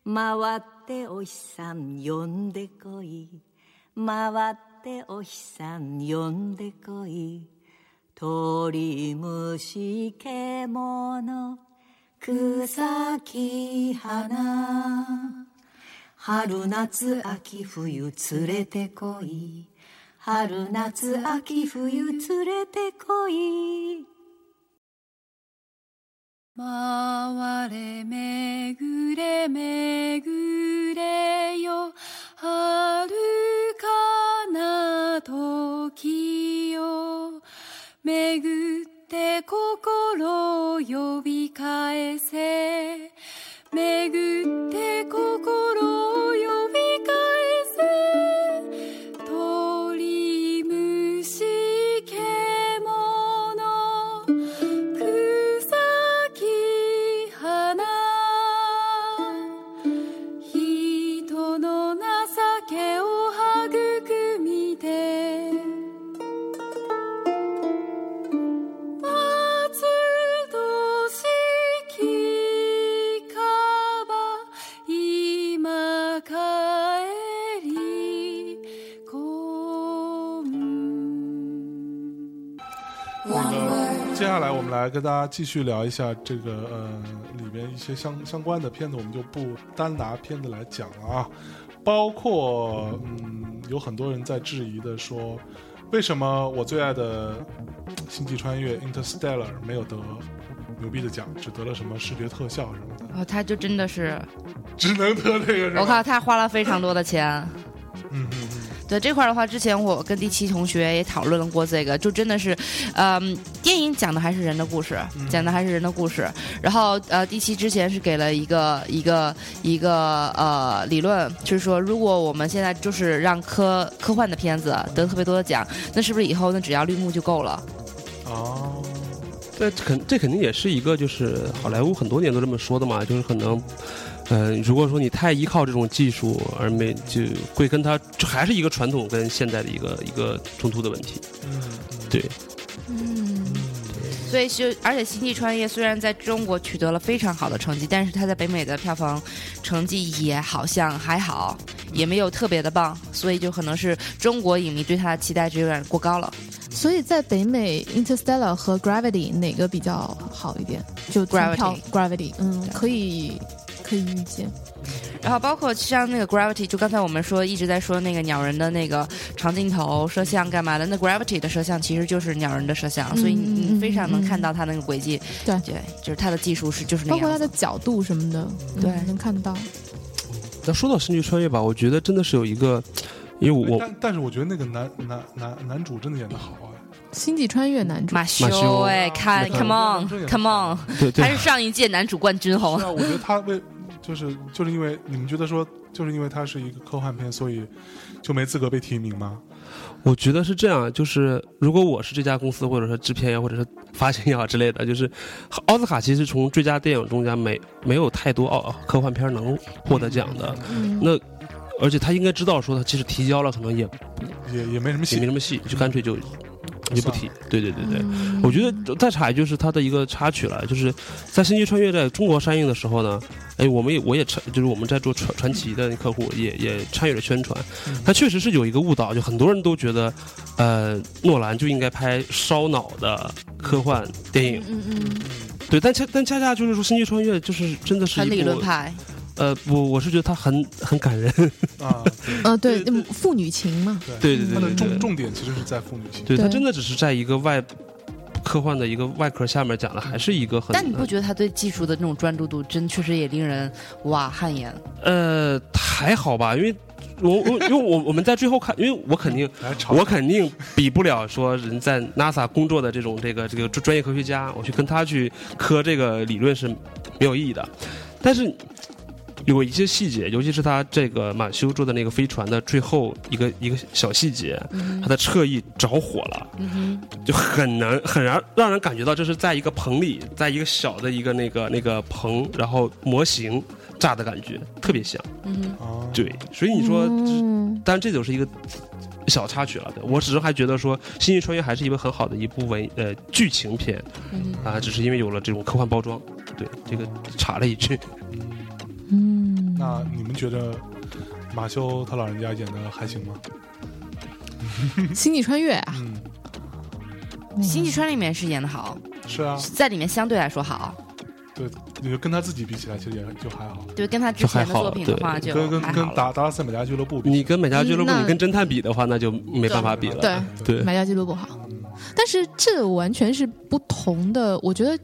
回ってお日さん呼んでこい回ってお日さん呼んでこい 鳥虫獣草木花。春夏秋冬連れてこい。春夏秋冬連れてこい。回れ巡れ巡れよ。遥かな時。巡って心を呼び返せ。巡って心を跟大家继续聊一下这个呃里面一些相相关的片子，我们就不单拿片子来讲了啊，包括嗯有很多人在质疑的说，为什么我最爱的《星际穿越》Interstellar 没有得牛逼的奖，只得了什么视觉特效什么的，哦，他就真的是，只能得这个是吧？我靠，他花了非常多的钱。对这块的话，之前我跟第七同学也讨论了过这个，就真的是，嗯、电影讲的还是人的故事，讲的还是人的故事。然后呃，第七之前是给了一个一个一个呃理论，就是说，如果我们现在就是让科科幻的片子得特别多的奖，那是不是以后那只要绿幕就够了？哦，这肯这肯定也是一个，就是好莱坞很多年都这么说的嘛，就是可能，嗯、如果说你太依靠这种技术，而没就会跟它就还是一个传统跟现代的一个一个冲突的问题。嗯，对，嗯，所以就而且《星际穿越》虽然在中国取得了非常好的成绩，但是它在北美的票房成绩也好像还好，也没有特别的棒，所以就可能是中国影迷对它的期待值有点过高了。所以在北美，《Interstellar》和《Gravity》哪个比较好一点？就从 Gravity 票 Gravity，嗯，可以可以预见。然后包括像那个 Gravity，就刚才我们说一直在说那个鸟人的那个长镜头摄像干嘛的，那 Gravity 的摄像其实就是鸟人的摄像，所以嗯你嗯非常能嗯看到它那个轨迹。对对，就是它的技术是就是那包括它。的角度什么的，嗯对能看到。那说到《星际穿越》吧，我觉得真的是有一个，因为我但但是我觉得那个男男男男主真的演的好啊，星际穿越男主，马修修哎，看 Come on，Come on，对对他是上一届男主冠军哦。我觉得他为就是就是因为你们觉得说，就是因为它是一个科幻片，所以就没资格被提名吗？我觉得是这样，就是如果我是这家公司，或者说制片呀，或者是发行也好之类的，就是奥斯卡其实从最佳电影中间没没有太多奥科幻片能获得奖的，嗯，那而且他应该知道说他即使提交了，可能也也也没什么戏也没。什么戏，就干脆就也不提。对对对对。嗯。我觉得再插一句就是它的一个插曲了，就是在《星际穿越》在中国上映的时候呢，哎，我们也我也参，就是我们在做传传奇的客户也也参与了宣传，它确实是有一个误导，就很多人都觉得，呃，诺兰就应该拍烧脑的科幻电影，嗯嗯对，但恰但恰恰就是说《星际穿越》就是真的是很一部理论派，呃，我我是觉得他很很感人，<laughs> 啊，嗯，呃，对父女情嘛，对对对他的重重点其实是在父女情。对，他真的只是在一个外科幻的一个外壳下面讲的，还是一个很但你不觉得他对技术的那种专注度，真确实也令人哇汗颜？呃，还好吧，因为我我因为我我们在最后看，因为我肯定 <laughs> 我肯定比不了说人在 NASA 工作的这种这个这个专业科学家，我去跟他去磕这个理论是没有意义的。但是有一些细节，尤其是他这个马修坐的那个飞船的最后一个一个小细节，嗯他的侧翼着火了。嗯，就很难很让让人感觉到这是在一个棚里，在一个小的一个那个那个棚，然后模型炸的感觉特别像。对，所以你说，就是嗯当然这就是一个小插曲了。对我只是还觉得说，《星际穿越》还是一个很好的一部文呃剧情片啊，只是因为有了这种科幻包装。对，这个插了一句。嗯，那你们觉得马修他老人家演的还行吗？<laughs> 星际穿越啊，星际穿越。里面是演的好，是啊，在里面相对来说好，对，你就跟他自己比起来，其实也就还好。对，跟他之前的作品的话就跟跟跟还好了。达达拉斯美家俱乐部比，你跟美家俱乐部，你跟侦探比的话，那就没办法比了。对。对。买家俱乐部好。嗯但是这完全是不同的，我觉得，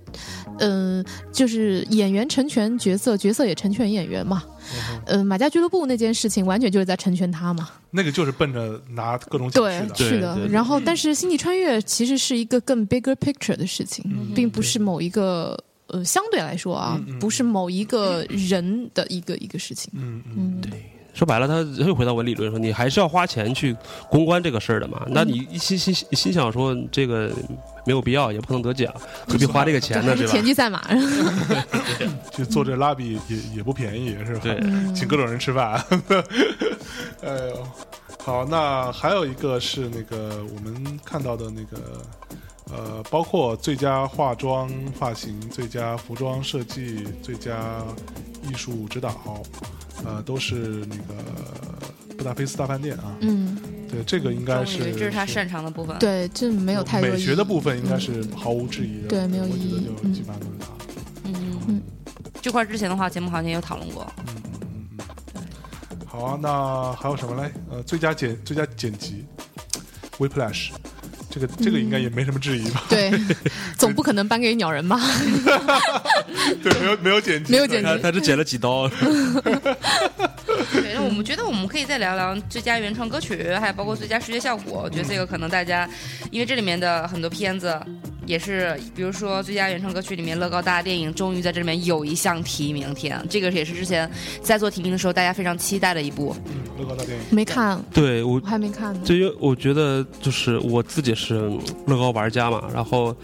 嗯、就是演员成全角色，角色也成全演员嘛。嗯呃，马家俱乐部那件事情完全就是在成全他嘛。那个就是奔着拿各种奖对去，的。对是的。然后，但是星际穿越其实是一个更 bigger picture 的事情，嗯并不是某一个呃，相对来说啊，嗯嗯不是某一个人的一个一个事情。嗯嗯，嗯，对说白了，他又回到我理论说，你还是要花钱去公关这个事儿的嘛。那你一心心心想说这个没有必要，也不可能得奖，何必花这个钱呢？对吧田？忌赛马。<laughs> 就做这拉比也也不便宜，是吧？对嗯请各种人吃饭。<laughs> 哎呦，好，那还有一个是那个我们看到的那个。呃，包括最佳化妆、发型、最佳服装设计、最佳艺术指导，呃，都是那个布达佩斯大饭店啊。嗯，对，这个应该是这是他擅长的部分。，对，这没有太多美学的部分，应该是毫无质疑的。对没有我觉意义得就基本上都是他。嗯嗯这块之前的话，节目好像也有讨论过。嗯嗯嗯嗯。好啊，那还有什么嘞？呃，最佳剪最佳剪辑，Whiplash，这个这个应该也没什么质疑吧？对，<laughs> 总不可能颁给鸟人吧？<laughs> 对，没有没有剪辑，没有剪辑他只剪了几刀，对，那我们觉得我们可以再聊聊最佳原创歌曲，还有包括最佳视觉效果。我觉得这个可能大家，因为这里面的很多片子也是，比如说最佳原创歌曲里面，乐高大电影终于在这里面有一项提名，天，这个也是之前在做提名的时候大家非常期待的一部。嗯，乐高大电影，没看，对我我还没看呢。对于我觉得就是我自己是乐高玩家嘛，然后，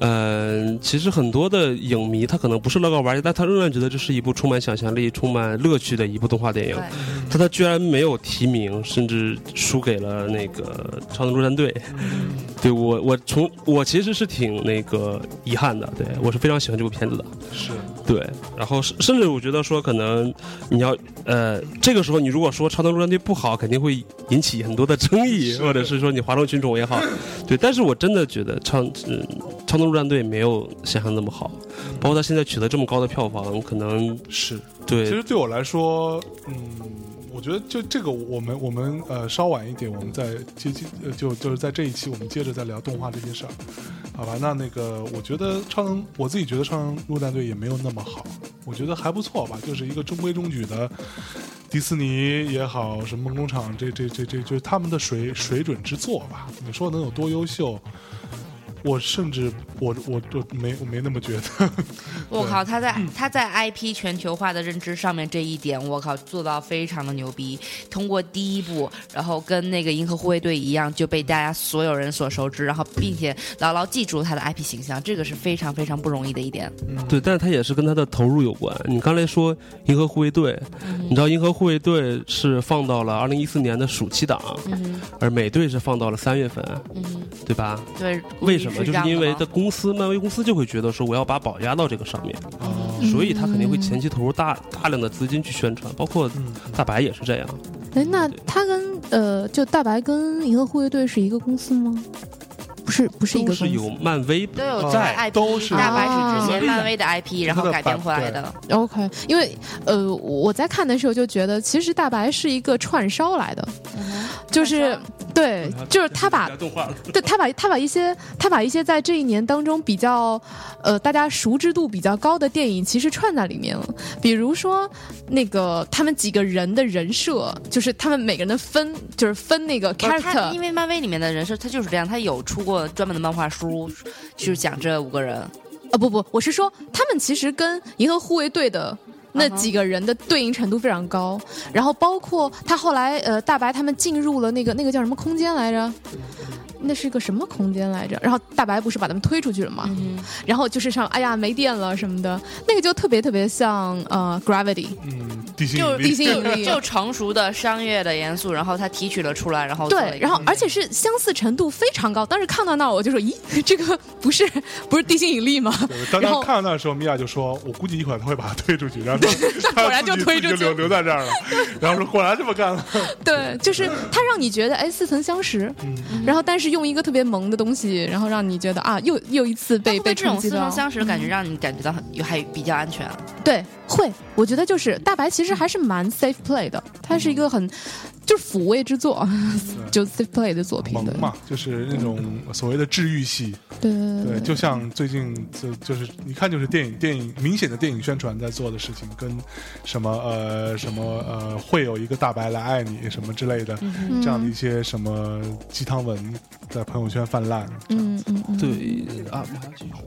嗯、其实很多的影迷他可能不是乐高玩家，但他仍然觉得这是一部充满想象力、充满乐趣的一部动画电影。对，但他居然没有提名，甚至输给了那个超能陆战队。对我，我从我其实是挺那个遗憾的，对我是非常喜欢这部片子的。是对，然后甚甚至我觉得说，可能你要呃，这个时候你如果说超能陆战队不好，肯定会引起很多的争议，或者是说你哗众取宠也好。对，但是我真的觉得超嗯超能陆战队没有想象那么好，包括他现在取得这么高的票房，可能是。对其实对我来说，嗯，我觉得就这个，我们我们呃稍晚一点，我们再接近呃就就是在这一期，我们接着再聊动画这件事儿，好吧？那那个，我觉得超能，我自己觉得超能陆战队也没有那么好，我觉得还不错吧，就是一个中规中矩的迪士尼也好，什么梦工厂，这这这这就是他们的水水准之作吧。你说能有多优秀？我甚至我我我没我没那么觉得，<laughs> 我靠，他在他在 IP 全球化的认知上面这一点，我靠做到非常的牛逼。通过第一部，然后跟那个银河护卫队一样，就被大家所有人所熟知，然后并且牢牢记住他的 IP 形象，这个是非常非常不容易的一点。对，但是他也是跟他的投入有关。你刚才说《银河护卫队》，你知道《银河护卫队》是放到了二零一四年的暑期档，嗯而美队是放到了三月份，嗯，对吧？对，为什么？就是因为吗的公司，漫威公司就会觉得说我要把宝压到这个上面，哦所以他肯定会前期投入大大量的资金去宣传，包括嗯大白也是这样。哎，那他跟呃，就大白跟银河护卫队是一个公司吗？不是，不是一个公司。是有漫威都有哦在都是大白是之前啊漫威的 IP，然后改编回来的。OK，因为呃，我在看的时候就觉得，其实大白是一个串烧来的，就是对，<laughs> 就是他把对他把他把一些他把一些在这一年当中比较呃大家熟知度比较高的电影其实串在里面了，比如说那个他们几个人的人设，就是他们每个人的分就是分那个 character 因。为漫威里面的人设他就是这样，他有出过专门的漫画书，就是讲这五个人。啊不不，我是说他们其实跟银河护卫队的。那几个人的对应程度非常高，然后包括他后来呃大白他们进入了那个那个叫什么空间来着？那是个什么空间来着？然后大白不是把他们推出去了吗？嗯然后就是上哎呀没电了什么的，那个就特别特别像呃 Gravity，嗯，地心就引力地心引力 <laughs> 就成熟的商业的元素，然后他提取了出来，然后对，然后而且是相似程度非常高。当时看到那儿我就说，咦，<laughs> 这个不是不是地心引力吗？对当然后他看到那的时候，米娅就说：“我估计一会儿他会把它推出去。”然后 <laughs> 他果然就推出去自己留留在这儿了。然后说：“果然这么干了。对，就是它让你觉得哎似曾相识，然后但是用一个特别萌的东西，然后让你觉得啊又又一次被被这种似曾。相识的感觉，让你感觉到很还比较安全。对，会，我觉得就是大白其实还是蛮 safe play 的，它是一个很就是抚慰之作，就 safe play 的作”品。对萌嘛，就是那种所谓的治愈系。对对，就像最近就就是一看，就是电影电影明显的电影宣传在做的事情，跟什么呃什么呃会有一个大白来爱你什么之类的，嗯这样的一些什么鸡汤文在朋友圈泛滥。嗯嗯嗯，对啊，我还要继续说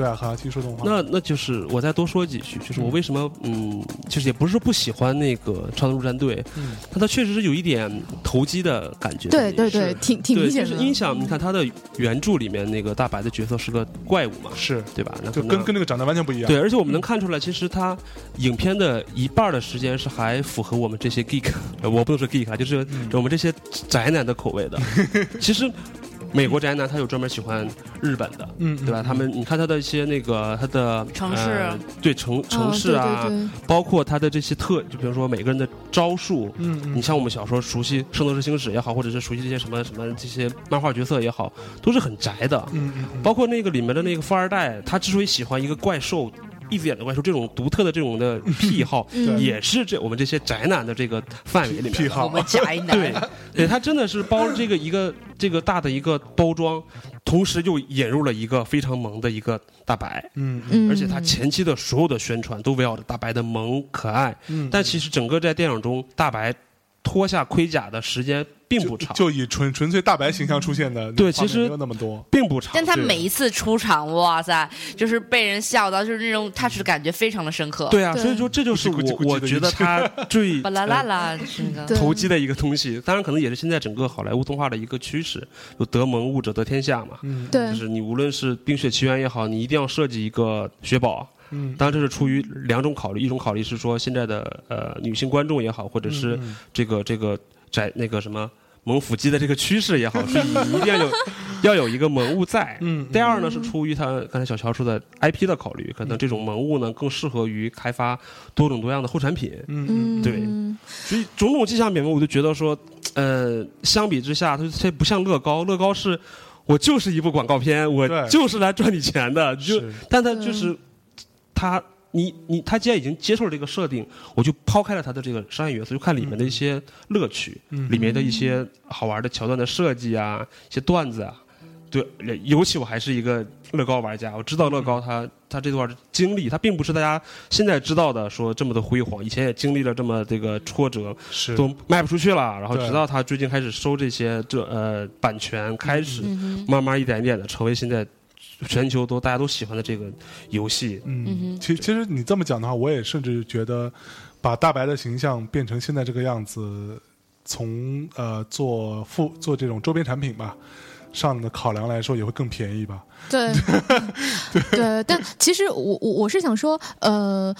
对啊，和技术动画。那那就是我再多说几句，就是我为什么嗯，就是也不是说不喜欢那个超能陆战队，嗯但它确实是有一点投机的感觉。对对对，挺挺，明显的。就是音响，你看它的原著里面那个大白的角色是个怪物嘛，是，对吧？那就跟跟那个长得完全不一样。对，而且我们能看出来，其实它影片的一半的时间是还符合我们这些 geek，<laughs> 呃我不能说 geek 啊，就是嗯我们这些宅男的口味的。<laughs> 其实。美国宅男他有专门喜欢日本的，嗯，对吧？他们你看他的一些那个他的城市呃对城城市啊，哦对对对包括他的这些特，就比如说每个人的招数，嗯嗯，你像我们小时候熟悉《圣斗士星矢》也好，或者是熟悉这些什么什么这些漫画角色也好，都是很宅的。嗯，包括那个里面的那个富二代，他之所以喜欢一个怪兽。一只眼的怪兽这种独特的这种的癖好，<laughs> 嗯。也是这我们这些宅男的这个范围里面癖好。我们宅男，对，对，他真的是包了这个一个这个大的一个包装，同时又引入了一个非常萌的一个大白，嗯嗯。嗯，而且他前期的所有的宣传都围绕着大白的萌可爱，嗯，但其实整个在电影中，大白脱下盔甲的时间并不长，就以纯纯粹大白形象出现的对其实没有那么多。并不长。但他每一次出场，哇塞，就是被人笑到，就是那种 touch 感觉非常的深刻。，对啊，对所以说这就是我我觉得他 <laughs> 最巴啦啦啦，这个投机的一个东西。当然，可能也是现在整个好莱坞动画的一个趋势，就得蒙误者得天下嘛。嗯，对就是你无论是《冰雪奇缘》也好，你一定要设计一个雪宝。嗯当然这是出于两种考虑，一种考虑是说现在的呃女性观众也好，或者是嗯这个这个在那个什么萌腹肌的这个趋势也好，所以你一定要有 <laughs> 要有一个萌物在。嗯第二呢是出于他刚才小乔说的 IP 的考虑，可能这种萌物呢更适合于开发多种多样的后产品。嗯嗯对所以种种迹象表明，我就觉得说，呃，相比之下，它它不像乐高，乐高是我就是一部广告片，我就是来赚你钱的，就但它就是它。你你他既然已经接受了这个设定，我就抛开了他的这个商业元素，就看里面的一些乐趣，嗯里面的一些好玩的桥段的设计啊，一些段子啊。对，尤其我还是一个乐高玩家，我知道乐高它它这段经历，它并不是大家现在知道的说这么的辉煌，以前也经历了这么这个挫折，是。都卖不出去了，然后直到他最近开始收这些这呃版权，开始嗯慢慢一点一点的成为现在全球都大家都喜欢的这个游戏。嗯其其实你这么讲的话，我也甚至觉得，把大白的形象变成现在这个样子，从呃做副做这种周边产品吧上的考量来说，也会更便宜吧？对，<laughs> <laughs> 对，但其实我我我是想说，呃，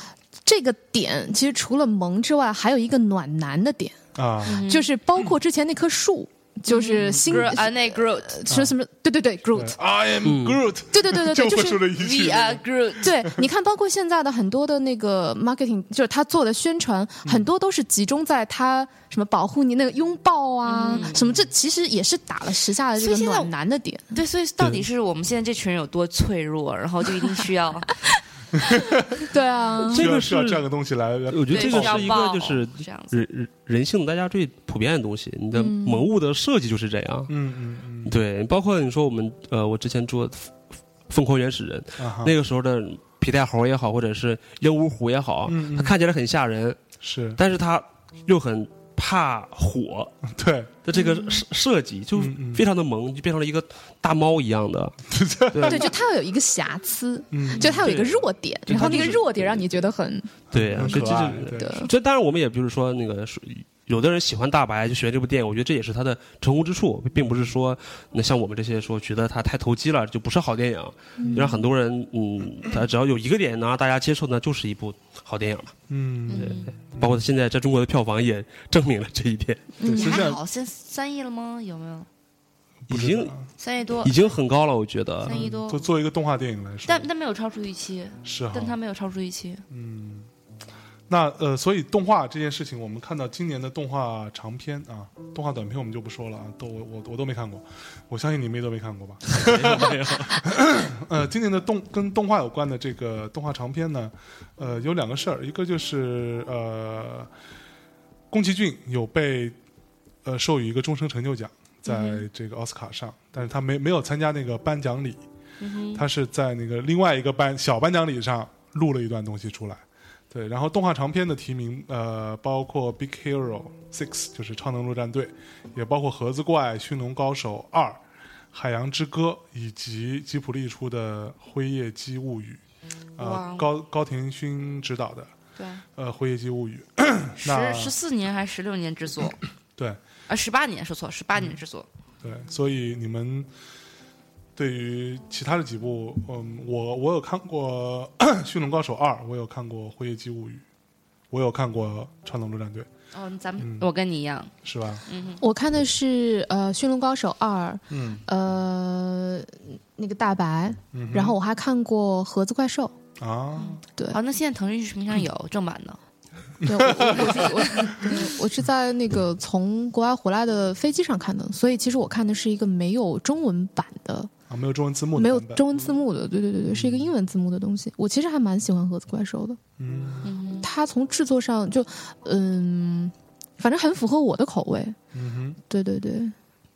这个点其实除了萌之外，还有一个暖男的点，啊，就是包括之前那棵树，就是新啊，那 Groot。是什么？对对对，Groot，I am 嗯 Groot，对对对对对，就是 We are Groot。对，你看，包括现在的很多的那个 marketing，就是他做的宣传，很多都是集中在他什么保护你那个拥抱啊，什么，这其实也是打了时下的这个所以现在暖男的点。对，所以到底是我们现在这群人有多脆弱，然后就一定需要 <laughs> 对啊，这个是这样的东西来，我觉得这个是一个就是。人人人性大家最普遍的东西，你的萌物的设计就是这样。嗯嗯嗯。对，包括你说我们呃，我之前做《疯狂原始人》啊，那个时候的皮带猴也好，或者是鹦鹉虎也好，嗯嗯。它看起来很吓人，是。但是它又很怕火对，的这个设设计，就非常的萌，就变成了一个大猫一样的。<laughs> 对，就它要有一个瑕疵，嗯，就它有一个弱点，然后那个弱点让你觉得很对啊，很所以这可爱，就对，这当然我们也不是说那个属于有的人喜欢大白就喜欢这部电影，我觉得这也是他的成功之处，并不是说那像我们这些说觉得他太投机了就不是好电影，让很多人嗯，他只要有一个点能让大家接受呢，就是一部好电影了。嗯，对包括现在在中国的票房也证明了这一点，对，现在还好，现三亿了吗？有没有？已经三亿多已，经很高了，我觉得。三亿多就，作为一个动画电影来说，但但没有超出预期，是啊，但它没有超出预期。那呃，所以动画这件事情，我们看到今年的动画长片啊，动画短片我们就不说了啊，都我我我都没看过，我相信你们也都没看过吧？没有呃，今年的动跟动画有关的这个动画长片呢，呃，有两个事儿，一个就是呃，宫崎骏有被呃授予一个终身成就奖，在这个奥斯卡上，但是他没没有参加那个颁奖礼，他是在那个另外一个颁小颁奖礼上录了一段东西出来。对，然后动画长片的提名，呃，包括《Big Hero Six》就是《超能陆战队》，也包括《盒子怪》《驯龙高手二》《海洋之歌》，以及吉普力出的《辉夜姬物语》，呃高高田勋执导的对，呃《辉夜姬物语》十十四年还是十六年之作？对啊，十八年，说错，十八年之作。对，所以你们对于其他的几部，嗯，我我有看过《<clears throat> 驯龙高手二》，我有看过《辉夜姬物语》，我有看过《超能陆战队》，哦，咱们嗯。我跟你一样，是吧？嗯我看的是呃《驯龙高手二》，嗯。呃那个大白，嗯然后我还看过《盒子怪兽》。啊，对，哦，那现在腾讯视频上有正版的，对，我是我 <laughs> 我是在那个从国外回来的飞机上看的，所以其实我看的是一个没有中文版的，啊，没有中文字幕的没有中文字幕的，对对对对，是一个英文字幕的东西。我其实还蛮喜欢盒子怪兽的，嗯它从制作上就嗯，反正很符合我的口味。嗯哼，对对对，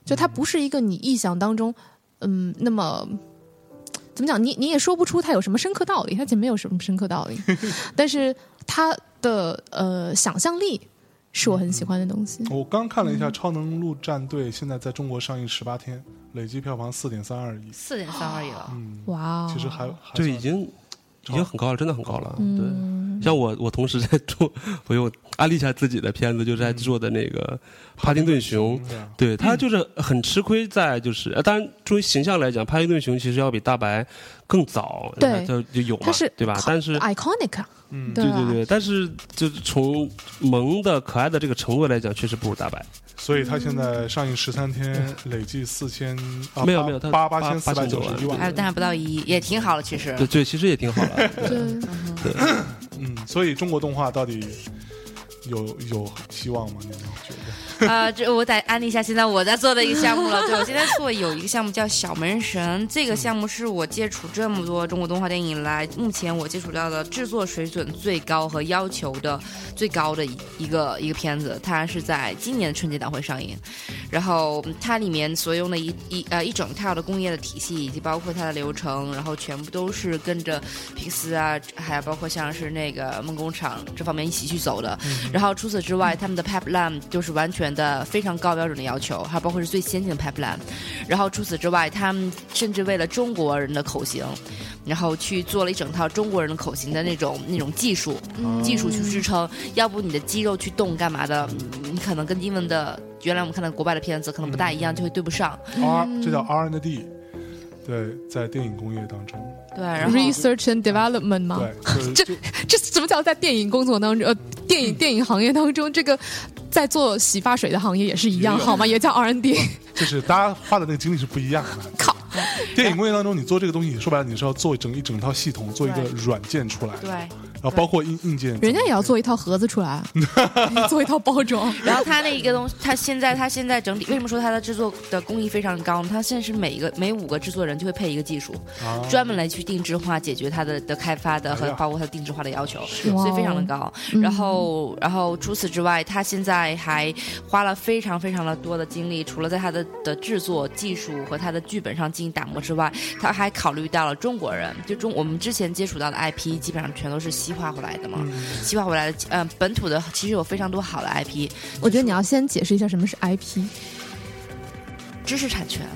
就它不是一个你臆想当中嗯那么。怎么讲？你你也说不出它有什么深刻道理，它其实没有什么深刻道理，<laughs> 但是它的呃想象力是我很喜欢的东西。我刚看了一下《超能陆战队》，现在在中国上映十八天，累计票房四点三二亿。四点三二亿了。嗯，哇哦，其实还还就已经已经很高了，真的很高了。嗯对，像我我同时在做，<laughs> 我又安利一下自己的片子，就是在做的那个《帕丁顿熊》。对他就是很吃亏在就是，呃当然作为形象来讲，帕丁顿熊其实要比大白更早，对就就有嘛，对吧？但是 iconic，啊嗯，对啊对对对，但是就是从萌的可爱的这个程度来讲，确实不如大白。所以它现在上映十三天，累计四千啊没有没有它八八千四百九十一还有。但还不到一亿，也挺好了，其实对。对，其实也挺好了。对，嗯，所以中国动画到底有有希望吗？你们觉得？<laughs> 呃，这我得安利一下现在我在做的一个项目了。对我现在做有一个项目叫小门神，这个项目是我接触这么多中国动画电影以来，目前我接触到的制作水准最高和要求的最高的一一个一个片子。它是在今年春节档会上映，然后它里面所用的一一呃一整套的工业的体系，以及包括它的流程，然后全部都是跟着皮克斯啊，还有包括像是那个梦工厂这方面一起去走的。然后除此之外，他们的 pipeline 就是完全的非常高标准的要求，还包括是最先进的 pipeline。然后除此之外，他们甚至为了中国人的口型，然后去做了一整套中国人的口型的那种那种技术，技术去支撑。要不你的肌肉去动干嘛的，你你可能跟英文的原来我们看到国外的片子可能不大一样，就会对不上。R 这叫 R and D 对，在电影工业当中，对，然后 research and development 嘛，对，这这怎么叫在电影工作当中？呃，电影电影行业当中，这个在做洗发水的行业也是一样，好吗？也叫 R N D。<laughs> 就是大家花的那个精力是不一样的。靠，电影工业当中，你做这个东西，说白了你是要做整一整套系统，做一个软件出来，对。然后包括硬硬件，人家也要做一套盒子出来，<laughs> 做一套包装。<laughs> 然后他那一个东西，它现在他现在整体为什么说他的制作的工艺非常高呢？它现在是每一个每五个制作人就会配一个技术，啊专门来去定制化解决他的的开发的和包括它定制化的要求，哇所以非常的高。然后然后除此之外，他现在还花了非常非常的多的精力，除了在他的的制作技术和他的剧本上进行打磨之外，他还考虑到了中国人，就中我们之前接触到的 IP 基本上全都是西化回来的嘛，西化回来的，呃，本土的其实有非常多好的 IP，我觉得你要先解释一下什么是 IP。知识产权，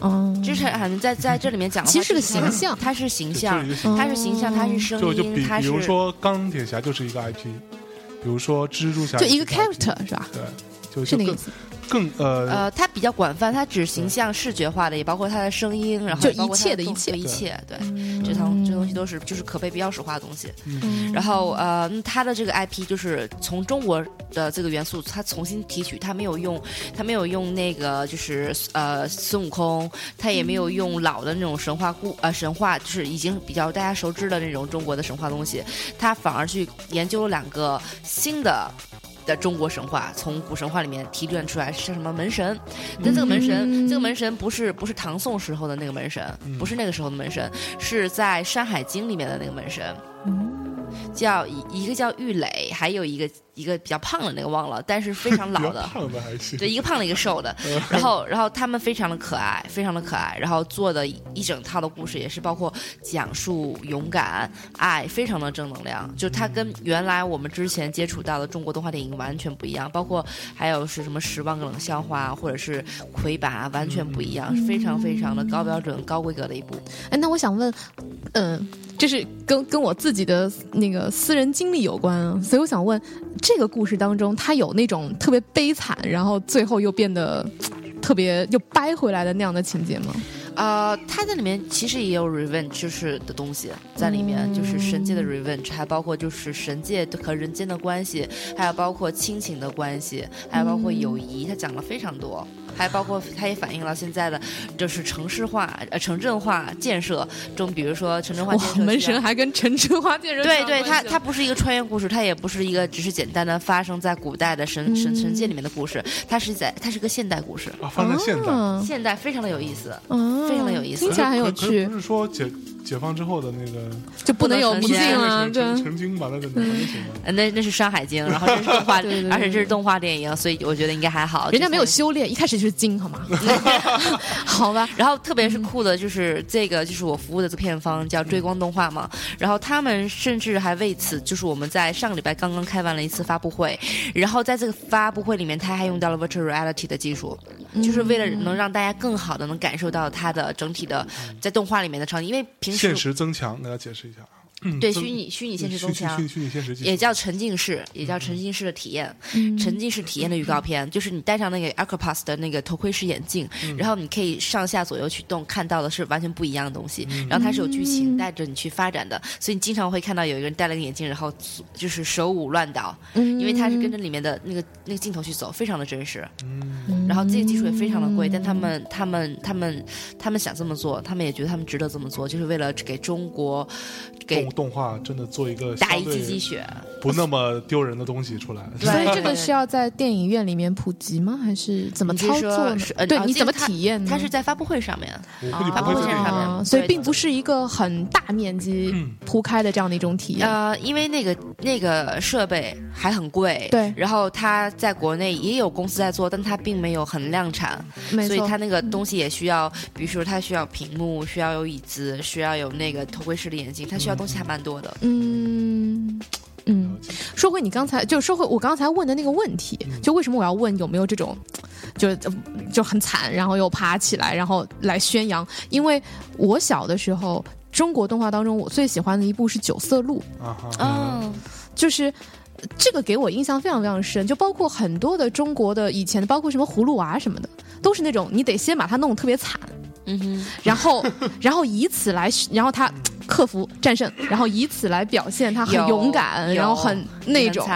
嗯，知识产权在在这里面讲的，其实是个形象。它是形象它是形象，它是声音，比它是比如说钢铁侠就是一个 IP，比如说蜘蛛侠就一个 character 是吧？对，就是那个意思。更呃呃，它比较广泛，它指形象、视觉化的，也包括它的声音，然后一切的一切对一切，对，嗯这套这东西都是就是可被标识化的东西。嗯然后呃，嗯它的这个 IP 就是从中国的这个元素，它重新提取，它没有用，它没有用那个就是呃孙悟空，它也没有用老的那种神话故呃神话，就是已经比较大家熟知的那种中国的神话东西，它反而去研究了两个新的。的中国神话，从古神话里面提炼出来像什么门神？但这个门神，嗯这个门神不是不是唐宋时候的那个门神，不是那个时候的门神，是在《山海经》里面的那个门神。叫一一个叫玉垒，还有一个一个比较胖的那个忘了，但是非常 <laughs> 老的，胖的还行，对，一个胖的，一个瘦的。<laughs> 然后，然后他们非常的可爱，非常的可爱。然后做的一一整套的故事也是包括讲述勇敢、爱，非常的正能量。就它跟原来我们之前接触到的中国动画电影完全不一样，包括还有是什么十万个冷笑话，或者是魁拔，完全不一样，是非常非常的高标准、高规格的一部。哎，那我想问，嗯、这是跟跟我自己的那个私人经历有关啊，所以我想问，这个故事当中，他有那种特别悲惨，然后最后又变得 <tsk> 特别又掰回来的那样的情节吗？呃，它在里面其实也有 revenge 就是的东西在里面，就是神界的 revenge，还包括就是神界和人间的关系，还有包括亲情的关系，还有包括友谊，它讲了非常多。还包括它也反映了现在的就是城市化、呃城镇化建设中，比如说城镇化建，设，门神还跟城镇化建设对对，它它它不是一个穿越故事，它也不是一个只是简单的发生在古代的神神神界里面的故事，它是在它是个现代故事，啊，放在现代。啊现代非常的有意思。啊非常的有意思听起来很有趣不。是说解解放之后的那个就不能有不能呈现迷信了，成对。成成精吧，那个能行吗？呃那那是《山海经》，然后这是动画，<laughs> 对对对而且这是动画电影，所以我觉得应该还好。人家没有修炼，一开始就是精，好吗？<laughs> <laughs> 好吧，然后特别是酷的，就是这个，就是我服务的这个片方叫追光动画嘛。然后他们甚至还为此，就是我们在上个礼拜刚刚开完了一次发布会，然后在这个发布会里面，他还用到了 virtual reality 的技术，就是为了能让大家更好的能感受到它的整体的在动画里面的场景，因为平现实增强，给大家解释一下。嗯对虚拟虚拟现实增强虚。拟现实也叫沉浸式，也叫沉浸式的体验，沉浸式体验的预告片，就是你戴上那个 Acropass 的那个头盔式眼镜，然后你可以上下左右去动，看到的是完全不一样的东西。然后它是有剧情带着你去发展的，所以你经常会看到有一个人戴了个眼镜，然后就是手舞乱倒，因为他是跟着里面的那个那个镜头去走，非常的真实。然后这个技术也非常的贵，但他们他们他们他们想这么做，他们也觉得他们值得这么做，就是为了给中国给动动画真的做一个打一相对剂鸡血。不那么丢人的东西出来。所以这个是要在电影院里面普及吗？还是怎么操作？呃对，啊你怎么体验呢？它是在发布会上面，发布会上面啊，所以并不是一个很大面积嗯铺开的这样的一种体验。呃，因为那个那个设备还很贵，对然后它在国内也有公司在做，但它并没有很量产，所以它那个东西也需要，比如说它需要屏幕，需要有椅子，需要有那个头盔式的眼镜，它需要东西还蛮多的。嗯嗯，说回你刚才就说回我刚才问的那个问题，嗯就为什么我要问有没有这种，就呃就很惨，然后又爬起来，然后来宣扬？因为我小的时候，中国动画当中我最喜欢的一部是《九色鹿》，啊，嗯，就是。呃这个给我印象非常非常深，就包括很多的中国的以前的，包括什么葫芦娃什么的，都是那种你得先把它弄得特别惨，嗯哼，然后 <laughs> 然后以此来，然后他克服战胜，然后以此来表现他很勇敢，然后很那种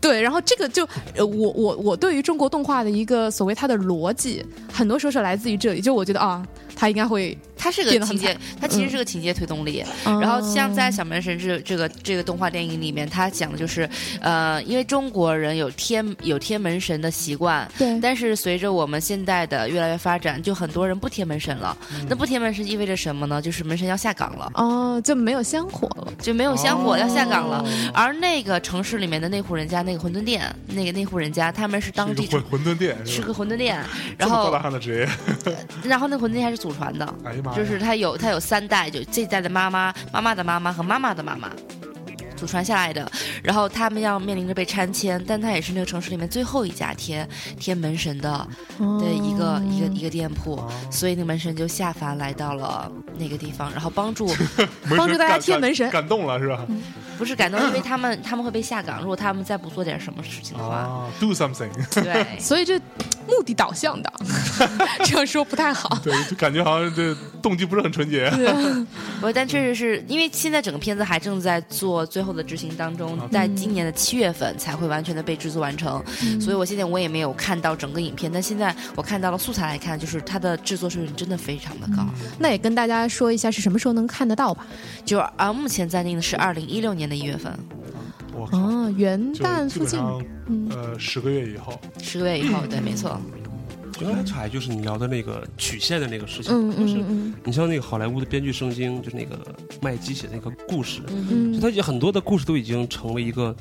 对，然后这个就呃，我我我对于中国动画的一个所谓它的逻辑，很多时候是来自于这里，就我觉得啊，它应该会，它是个情节，它其实是个情节推动力。然然后像在《小门神》这这个这个动画电影里面，它讲的就是，呃，因为中国人有天有贴门神的习惯，对但是随着我们现代的越来越发展，就很多人不贴门神了。那不贴门神意味着什么呢？就是门神要下岗了，哦，就没有香火了，就没有香火，哦要下岗了。而那个城市里面的那户人家，那个馄饨店，那个那户人家，他们是当地是馄馄饨店，是个馄饨店，然后这么高大上的职业，然后那馄饨店还是祖传的，哎呀妈呀，就是他有他有三代，就这一代的妈妈、妈妈的妈妈和妈妈的妈妈。祖传下来的，然后他们要面临着被拆迁，但他也是那个城市里面最后一家贴贴门神的的一个、一个一个店铺，所以那个门神就下凡来到了那个地方，然后帮助帮助大家贴门神感动了是吧？<laughs> 不是感动，因为他们他们会被下岗，如果他们再不做点什么事情的话，啊，do something，对，<laughs> 所以这目的导向的，<laughs> 这样说不太好。对，就感觉好像这动机不是很纯洁。对不，但确实是因为现在整个片子还正在做最后的执行当中，在今年的七月份才会完全的被制作完成，所以我现在我也没有看到整个影片，但现在我看到了素材来看，就是它的制作水准真的非常的高，那也跟大家说一下是什么时候能看得到吧？就啊目前暂定的是二零一六年的一月份，我靠，啊，元旦附近，呃十个月以后，十个月以后，对，没错，刚才还就是你聊的那个曲线的那个事情，嗯就是嗯嗯。你像那个好莱坞的编剧圣经，就是那个麦基写的那个故事，嗯就他有很多的故事都已经成为一个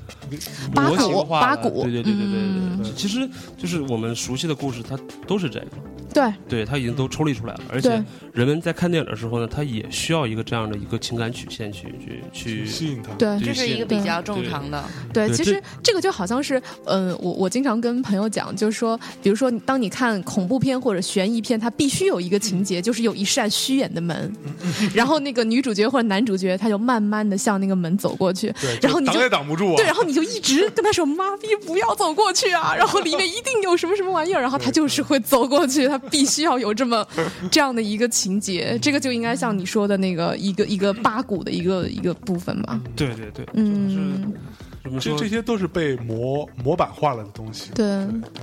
八模型股八股对对对对对对嗯，其实就是我们熟悉的故事，它都是这个，对。对，它已经都抽离出来了，而且人们在看电影的时候呢，他也需要一个这样的一个情感曲线去去去去吸引他。对这是一个比较正常的，对，对其实这个就好像是，嗯、我我经常跟朋友讲，就是说，比如说，当你看恐怖片或者悬疑片，它必须有一个情节，就是有一扇虚掩的门，然后那个女主角或者男主角他就慢慢的向那个门走过去，对，然后你就挡也挡不住啊。对，然后你就一直跟他说：“妈逼，不要走过去啊！” <laughs> 然后里面一定有什么什么玩意儿，然后他就是会走过去，他必须要有这么这样的一个情节，这个就应该像你说的那个一个一个八股的一个一个部分吧。对对对，嗯，这这？些都是被模模板化了的东西。对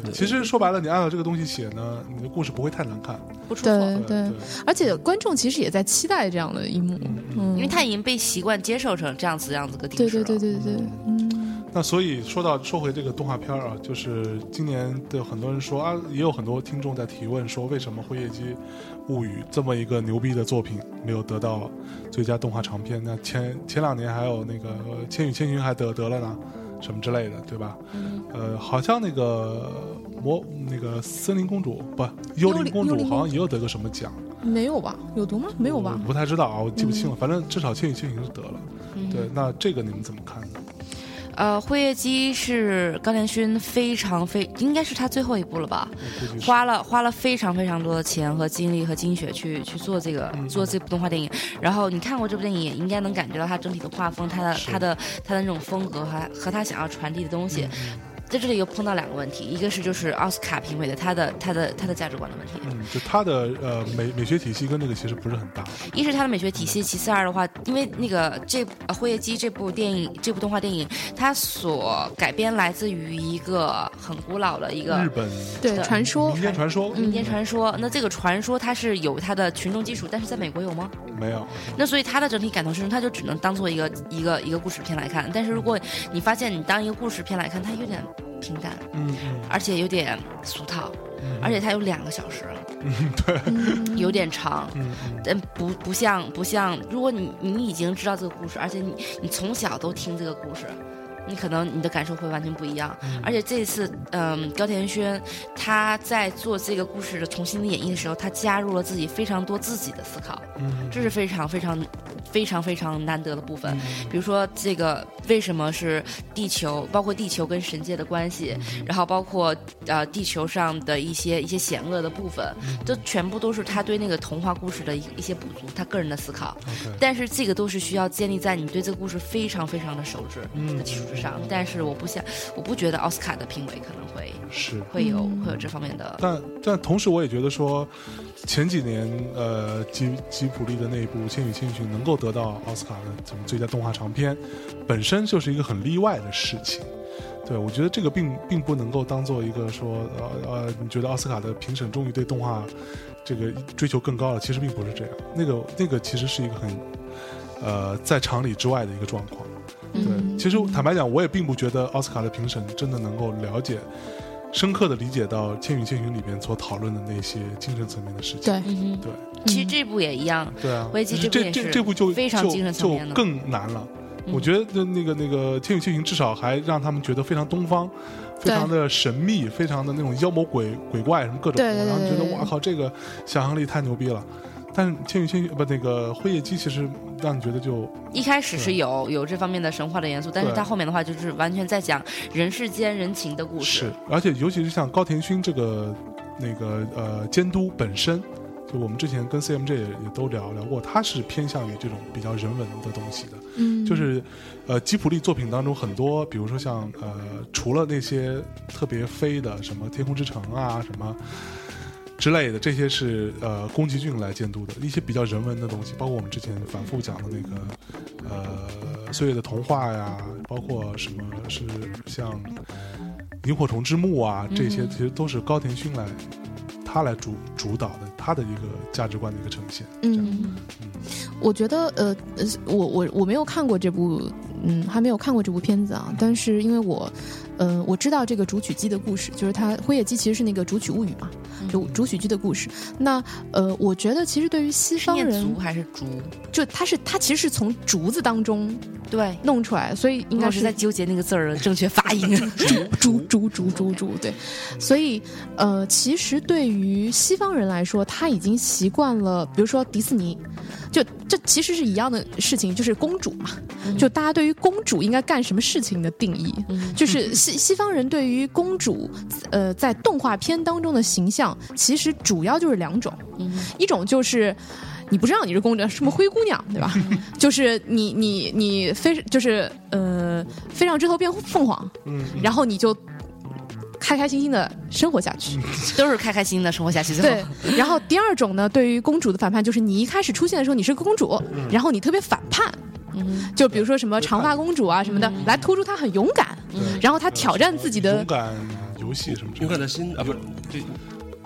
对，其实说白了，你按照这个东西写呢，你的故事不会太难看。不出错，对对对，而且观众其实也在期待这样的一幕。嗯，因为他已经被习惯接受成这样子这样子个定对式了，对对对对，嗯，那所以说到说回这个动画片儿啊，就是今年的很多人说啊，也有很多听众在提问说，为什么《辉夜姬物语》这么一个牛逼的作品没有得到最佳动画长片？那前前两年还有那个《千与千寻》还得得了呢，什么之类的，对吧？呃，好像那个魔那个森林公主不幽灵公主好像也有得个什么奖，没有吧？有毒吗？没有吧我？不太知道啊，我记不清了。反正至少《千与千寻》是得了。对，那这个你们怎么看呢？呃，辉夜姬是高田勋非常非应该是他最后一部了吧？花了花了非常非常多的钱和精力和精血去去做这个嗯做这部动画电影。然后你看过这部电影，也应该能感觉到它整体的画风，它的是它的它的那种风格和和他想要传递的东西。在这里又碰到两个问题，一个是就是奥斯卡评委的他的他的他的价值观的问题，嗯，就他的呃美美学体系跟这个其实不是很搭。一是他的美学体系，其次二的话，因为那个这呃《辉夜姬》这部电影这部动画电影，它所改编来自于一个很古老的一个日本对，传说民间传说民间传说。那这个传说它是有它的群众基础，但是在美国有吗？没有，那所以它的整体感同身受，它就只能当做一个一个一个故事片来看。但是如果你发现你当一个故事片来看，它有点平淡，嗯嗯。而且有点俗套，嗯，而且它有两个小时，嗯对，嗯有点长。但不不像不像，如果你你已经知道这个故事，而且你你从小都听这个故事，你可能你的感受会完全不一样。嗯。而且这一次，嗯，高田轩他在做这个故事的重新的演绎的时候，他加入了自己非常多自己的思考，嗯，这是非常非常非常非常难得的部分。嗯。比如说这个为什么是地球，包括地球跟神界的关系，嗯。然后包括呃地球上的一些一些险恶的部分，嗯。这全部都是他对那个童话故事的一一些补足，他个人的思考。但是这个都是需要建立在你对这个故事非常非常的熟知嗯的基础之上。但是我不想，我不觉得奥斯卡的评委可能会是。会有、嗯会有这方面的。但但同时，我也觉得说，前几年呃吉吉普力的那一部《千与千寻》能够得到奥斯卡的这种最佳动画长片，本身就是一个很例外的事情。对，我觉得这个并并不能够当做一个说呃呃，你觉得奥斯卡的评审终于对动画这个追求更高了，其实并不是这样。那个那个其实是一个很呃在常理之外的一个状况。对，嗯其实坦白讲，我也并不觉得奥斯卡的评审真的能够了解、深刻的理解到《千与千寻》里边所讨论的那些精神层面的事情。对，嗯，对其实这部也一样，对啊，危机就是这这部也是这部就就非常精神层面的就更难了。嗯我觉得那那个那个《千与千寻》至少还让他们觉得非常东方，非常的神秘，非常的那种妖魔鬼鬼怪什么各种，然后觉得哇靠，这个想象力太牛逼了。但是《千与千寻》不那个《辉夜姬》其实让你觉得就一开始是有有这方面的神话的元素，但是对它后面的话就是完全在讲人世间人情的故事。是，而且尤其是像高田勋这个那个呃监督本身，就我们之前跟 CMJ 也也都聊聊过，他是偏向于这种比较人文的东西的。嗯，就是呃吉普力作品当中很多，比如说像呃除了那些特别飞的什么天空之城啊什么。之类的，这些是呃宫崎骏来监督的一些比较人文的东西，包括我们之前反复讲的那个呃岁月的童话呀，包括什么是像萤火虫之墓啊，这些嗯。其实都是高田勋来他来主主导的他的一个价值观的一个呈现。嗯，我觉得呃呃，我我我没有看过这部，嗯，还没有看过这部片子啊。但是因为我，呃，我知道这个主曲姬的故事，就是它《辉夜姬》其实是那个竹取物语嘛，就主曲姬的故事。那呃，我觉得其实对于西方人竹，还是竹？就它是它其实是从竹子当中对，弄出来，所以应该是在纠结那个字儿的正确发音。<laughs> 猪猪猪猪猪，对，所以呃，其实对于西方人来说，他已经习惯了，比如说迪士尼，就这其实是一样的事情，就是公主嘛，就大家对于公主应该干什么事情的定义，就是西西方人对于公主，呃，在动画片当中的形象，其实主要就是两种，一种就是。你不知道你是公主，什么灰姑娘，对吧？就是你你你飞，就是呃，飞上枝头变凤凰，嗯，然后你就开开心心的生活下去。<laughs> 都是开开心心的生活下去。最对，然后第二种呢，对于公主的反叛就是你一开始出现的时候你是个公主，然后你特别反叛，嗯。就比如说什么长发公主啊什么的，来突出她很勇敢，嗯。然后她挑战自己的勇敢游戏什么勇敢的心啊，不是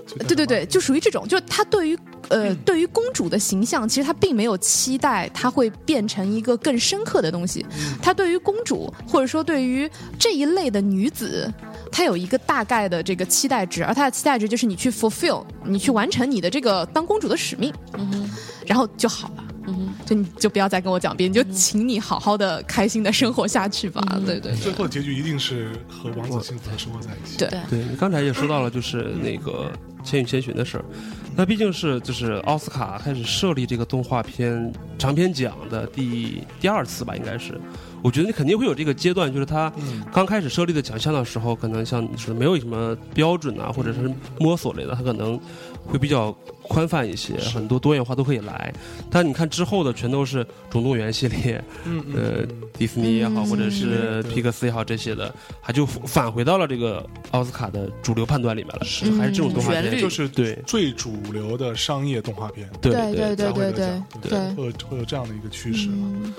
这对对对，就属于这种，就她对于呃，对于公主的形象，其实她并没有期待她会变成一个更深刻的东西。她对于公主，或者说对于这一类的女子，他有一个大概的这个期待值，而他的期待值就是你去 fulfill，你去完成你的这个当公主的使命，然后就好了。就你就不要再跟我讲别，你就请你好好的、开心的生活下去吧。对对对最后的结局一定是和王子幸福的生活在一起。对，对你刚才也说到了，就是那个《千与千寻》的事儿，那毕竟是就是奥斯卡开始设立这个动画片长篇奖的第第二次吧，应该是。我觉得你肯定会有这个阶段，就是他刚开始设立的奖项的时候，可能像是没有什么标准啊，或者是摸索类的，他可能会比较宽泛一些，很多多元化都可以来。但你看之后的全都是总动员系列，嗯嗯呃，迪士尼也好，或者是皮克斯也好，这些的，他就返回到了这个奥斯卡的主流判断里面了，是。还是这种动画片，就是对。最主流的商业动画片，对对对才会得对对对，会有会有这样的一个趋势。嗯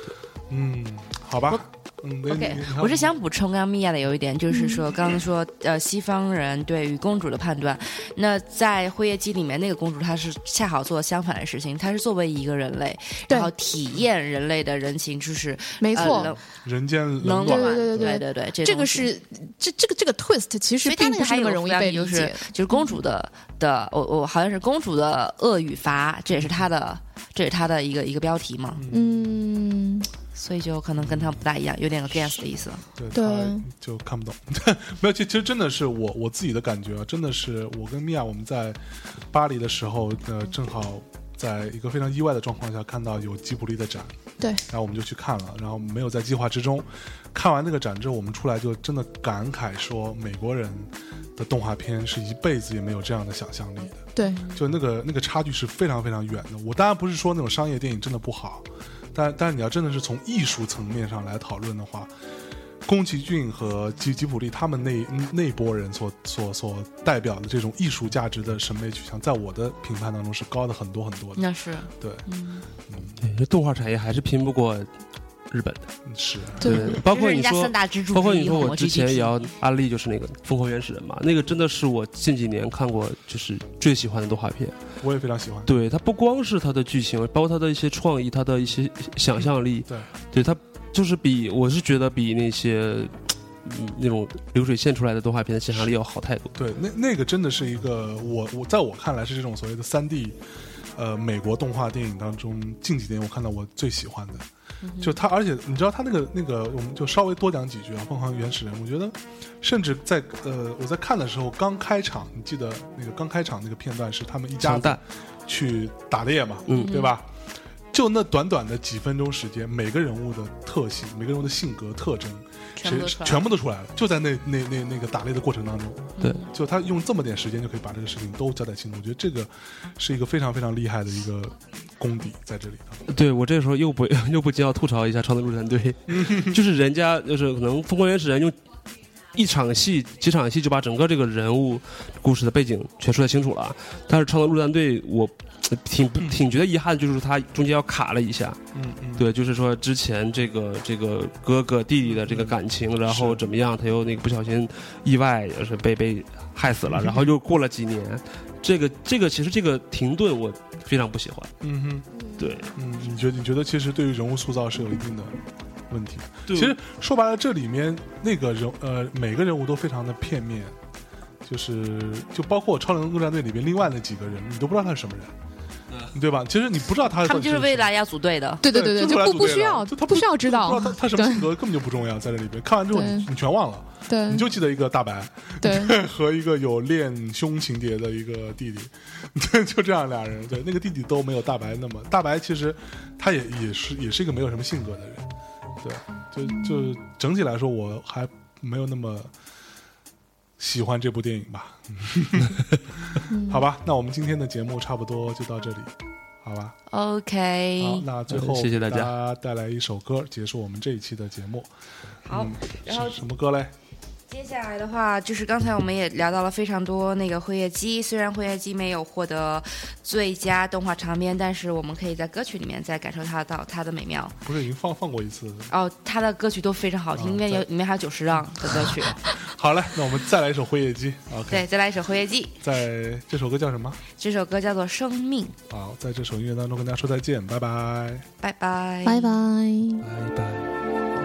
嗯，好吧，嗯 OK，我是想补充刚刚米娅的有一点，就是说刚刚说呃西方人对于公主的判断，那在《辉夜姬》里面那个公主她是恰好做相反的事情，她是作为一个人类，然后体验人类的人情，就是没错。呃人间冷冷暖，对，对对对对对这这个是这这个这个 twist 其实并不是那么容易被理就是解。就是公主的的，我我好像是公主的恶与罚，这也是她的，这也是她的一个一个标题嘛，嗯，所以就可能跟他不大一样，有点 against 的意思。对对就看不懂。<laughs> 没有，其其实真的是我我自己的感觉啊，真的是我跟米娅我们在巴黎的时候，呃，正好在一个非常意外的状况下看到有吉卜力的展，对，然后我们就去看了，然后没有在计划之中。看完那个展之后，我们出来就真的感慨说，美国人的动画片是一辈子也没有这样的想象力的。对，就那个那个差距是非常非常远的。我当然不是说那种商业电影真的不好，但但是你要真的是从艺术层面上来讨论的话，宫崎骏和吉吉卜力他们那那波人所所所代表的这种艺术价值的审美取向，在我的评判当中是高的很多很多的。那是，对，对这动画产业还是拼不过日本的。嗯是，对包括你说三，大支柱，包括你说我之前也要安利，就是那个《疯狂原始人》嘛，那个真的是我近几年看过就是最喜欢的动画片。我也非常喜欢。对，它不光是它的剧情，包括它的一些创意，它的一些想象力，对，对它就是比我是觉得比那些嗯那种流水线出来的动画片的想象力要好太多。对，那那个真的是一个我我在我看来是这种所谓的三 D，呃，美国动画电影当中近几年我看到我最喜欢的，就他，而且你知道他那个那个，我们就稍微多讲几句啊，《疯狂原始人》，我觉得甚至在呃我在看的时候刚开场，你记得那个刚开场那个片段是他们一家子，去打猎嘛，嗯。对吧？就那短短的几分钟时间，每个人物的特性，每个人物的性格特征，谁全部都出来了全部都出来了，就在那那那那个打猎的过程当中。对，就他用这么点时间就可以把这个事情都交代清楚，我觉得这个是一个非常非常厉害的一个功底在这里头。对我这时候又不 <laughs> 又不禁要吐槽一下《超能陆战队》，<laughs> 就是人家就是可能《疯狂原始人》用一场戏、几场戏就把整个这个人物故事的背景全说得清楚了，但是《超能陆战队》我呃挺挺觉得遗憾，就是他中间要卡了一下。嗯嗯，对，就是说之前这个这个哥哥弟弟的这个感情，然后怎么样，他又那个不小心意外也是被被害死了，然后又过了几年，这个这个其实这个停顿我非常不喜欢。嗯哼，对，嗯，你觉得你觉得其实对于人物塑造是有一定的问题。对其实说白了，这里面那个人呃每个人物都非常的片面，就是就包括超能陆战队里边另外那几个人，你都不知道他是什么人。对吧？其实你不知道他他们就是为为了要组队的。对对对对，就不不需要就他不需要知道他他什么性格根本就不重要，在这里边看完之后你你全忘了，对你就记得一个大白，<laughs> 对和一个有恋兄情节的一个弟弟，<laughs> 对就这样俩人。对，那个弟弟都没有大白那么大白，其实他也也是也是一个没有什么性格的人。对，就就整体来说，我还没有那么喜欢这部电影吧。<laughs> 好吧，那我们今天的节目差不多就到这里，好吧？OK，好那最后谢谢大家给大家带来一首歌，结束我们这一期的节目。好嗯，然后是什么歌嘞？接下来的话，就是刚才我们也聊到了非常多那个《辉夜姬》，虽然《辉夜姬》没有获得最佳动画长片，但是我们可以在歌曲里面再感受它到它的美妙。不是已经放放过一次？哦，它的歌曲都非常好听，啊因为有里面还有久石让的歌曲。<laughs> 好嘞，那我们再来一首《辉夜姬》。OK，对，再来一首《辉夜姬》，在这首歌叫什么？这首歌叫做《生命》，好，在这首音乐当中跟大家说再见，拜拜。拜拜，拜拜。拜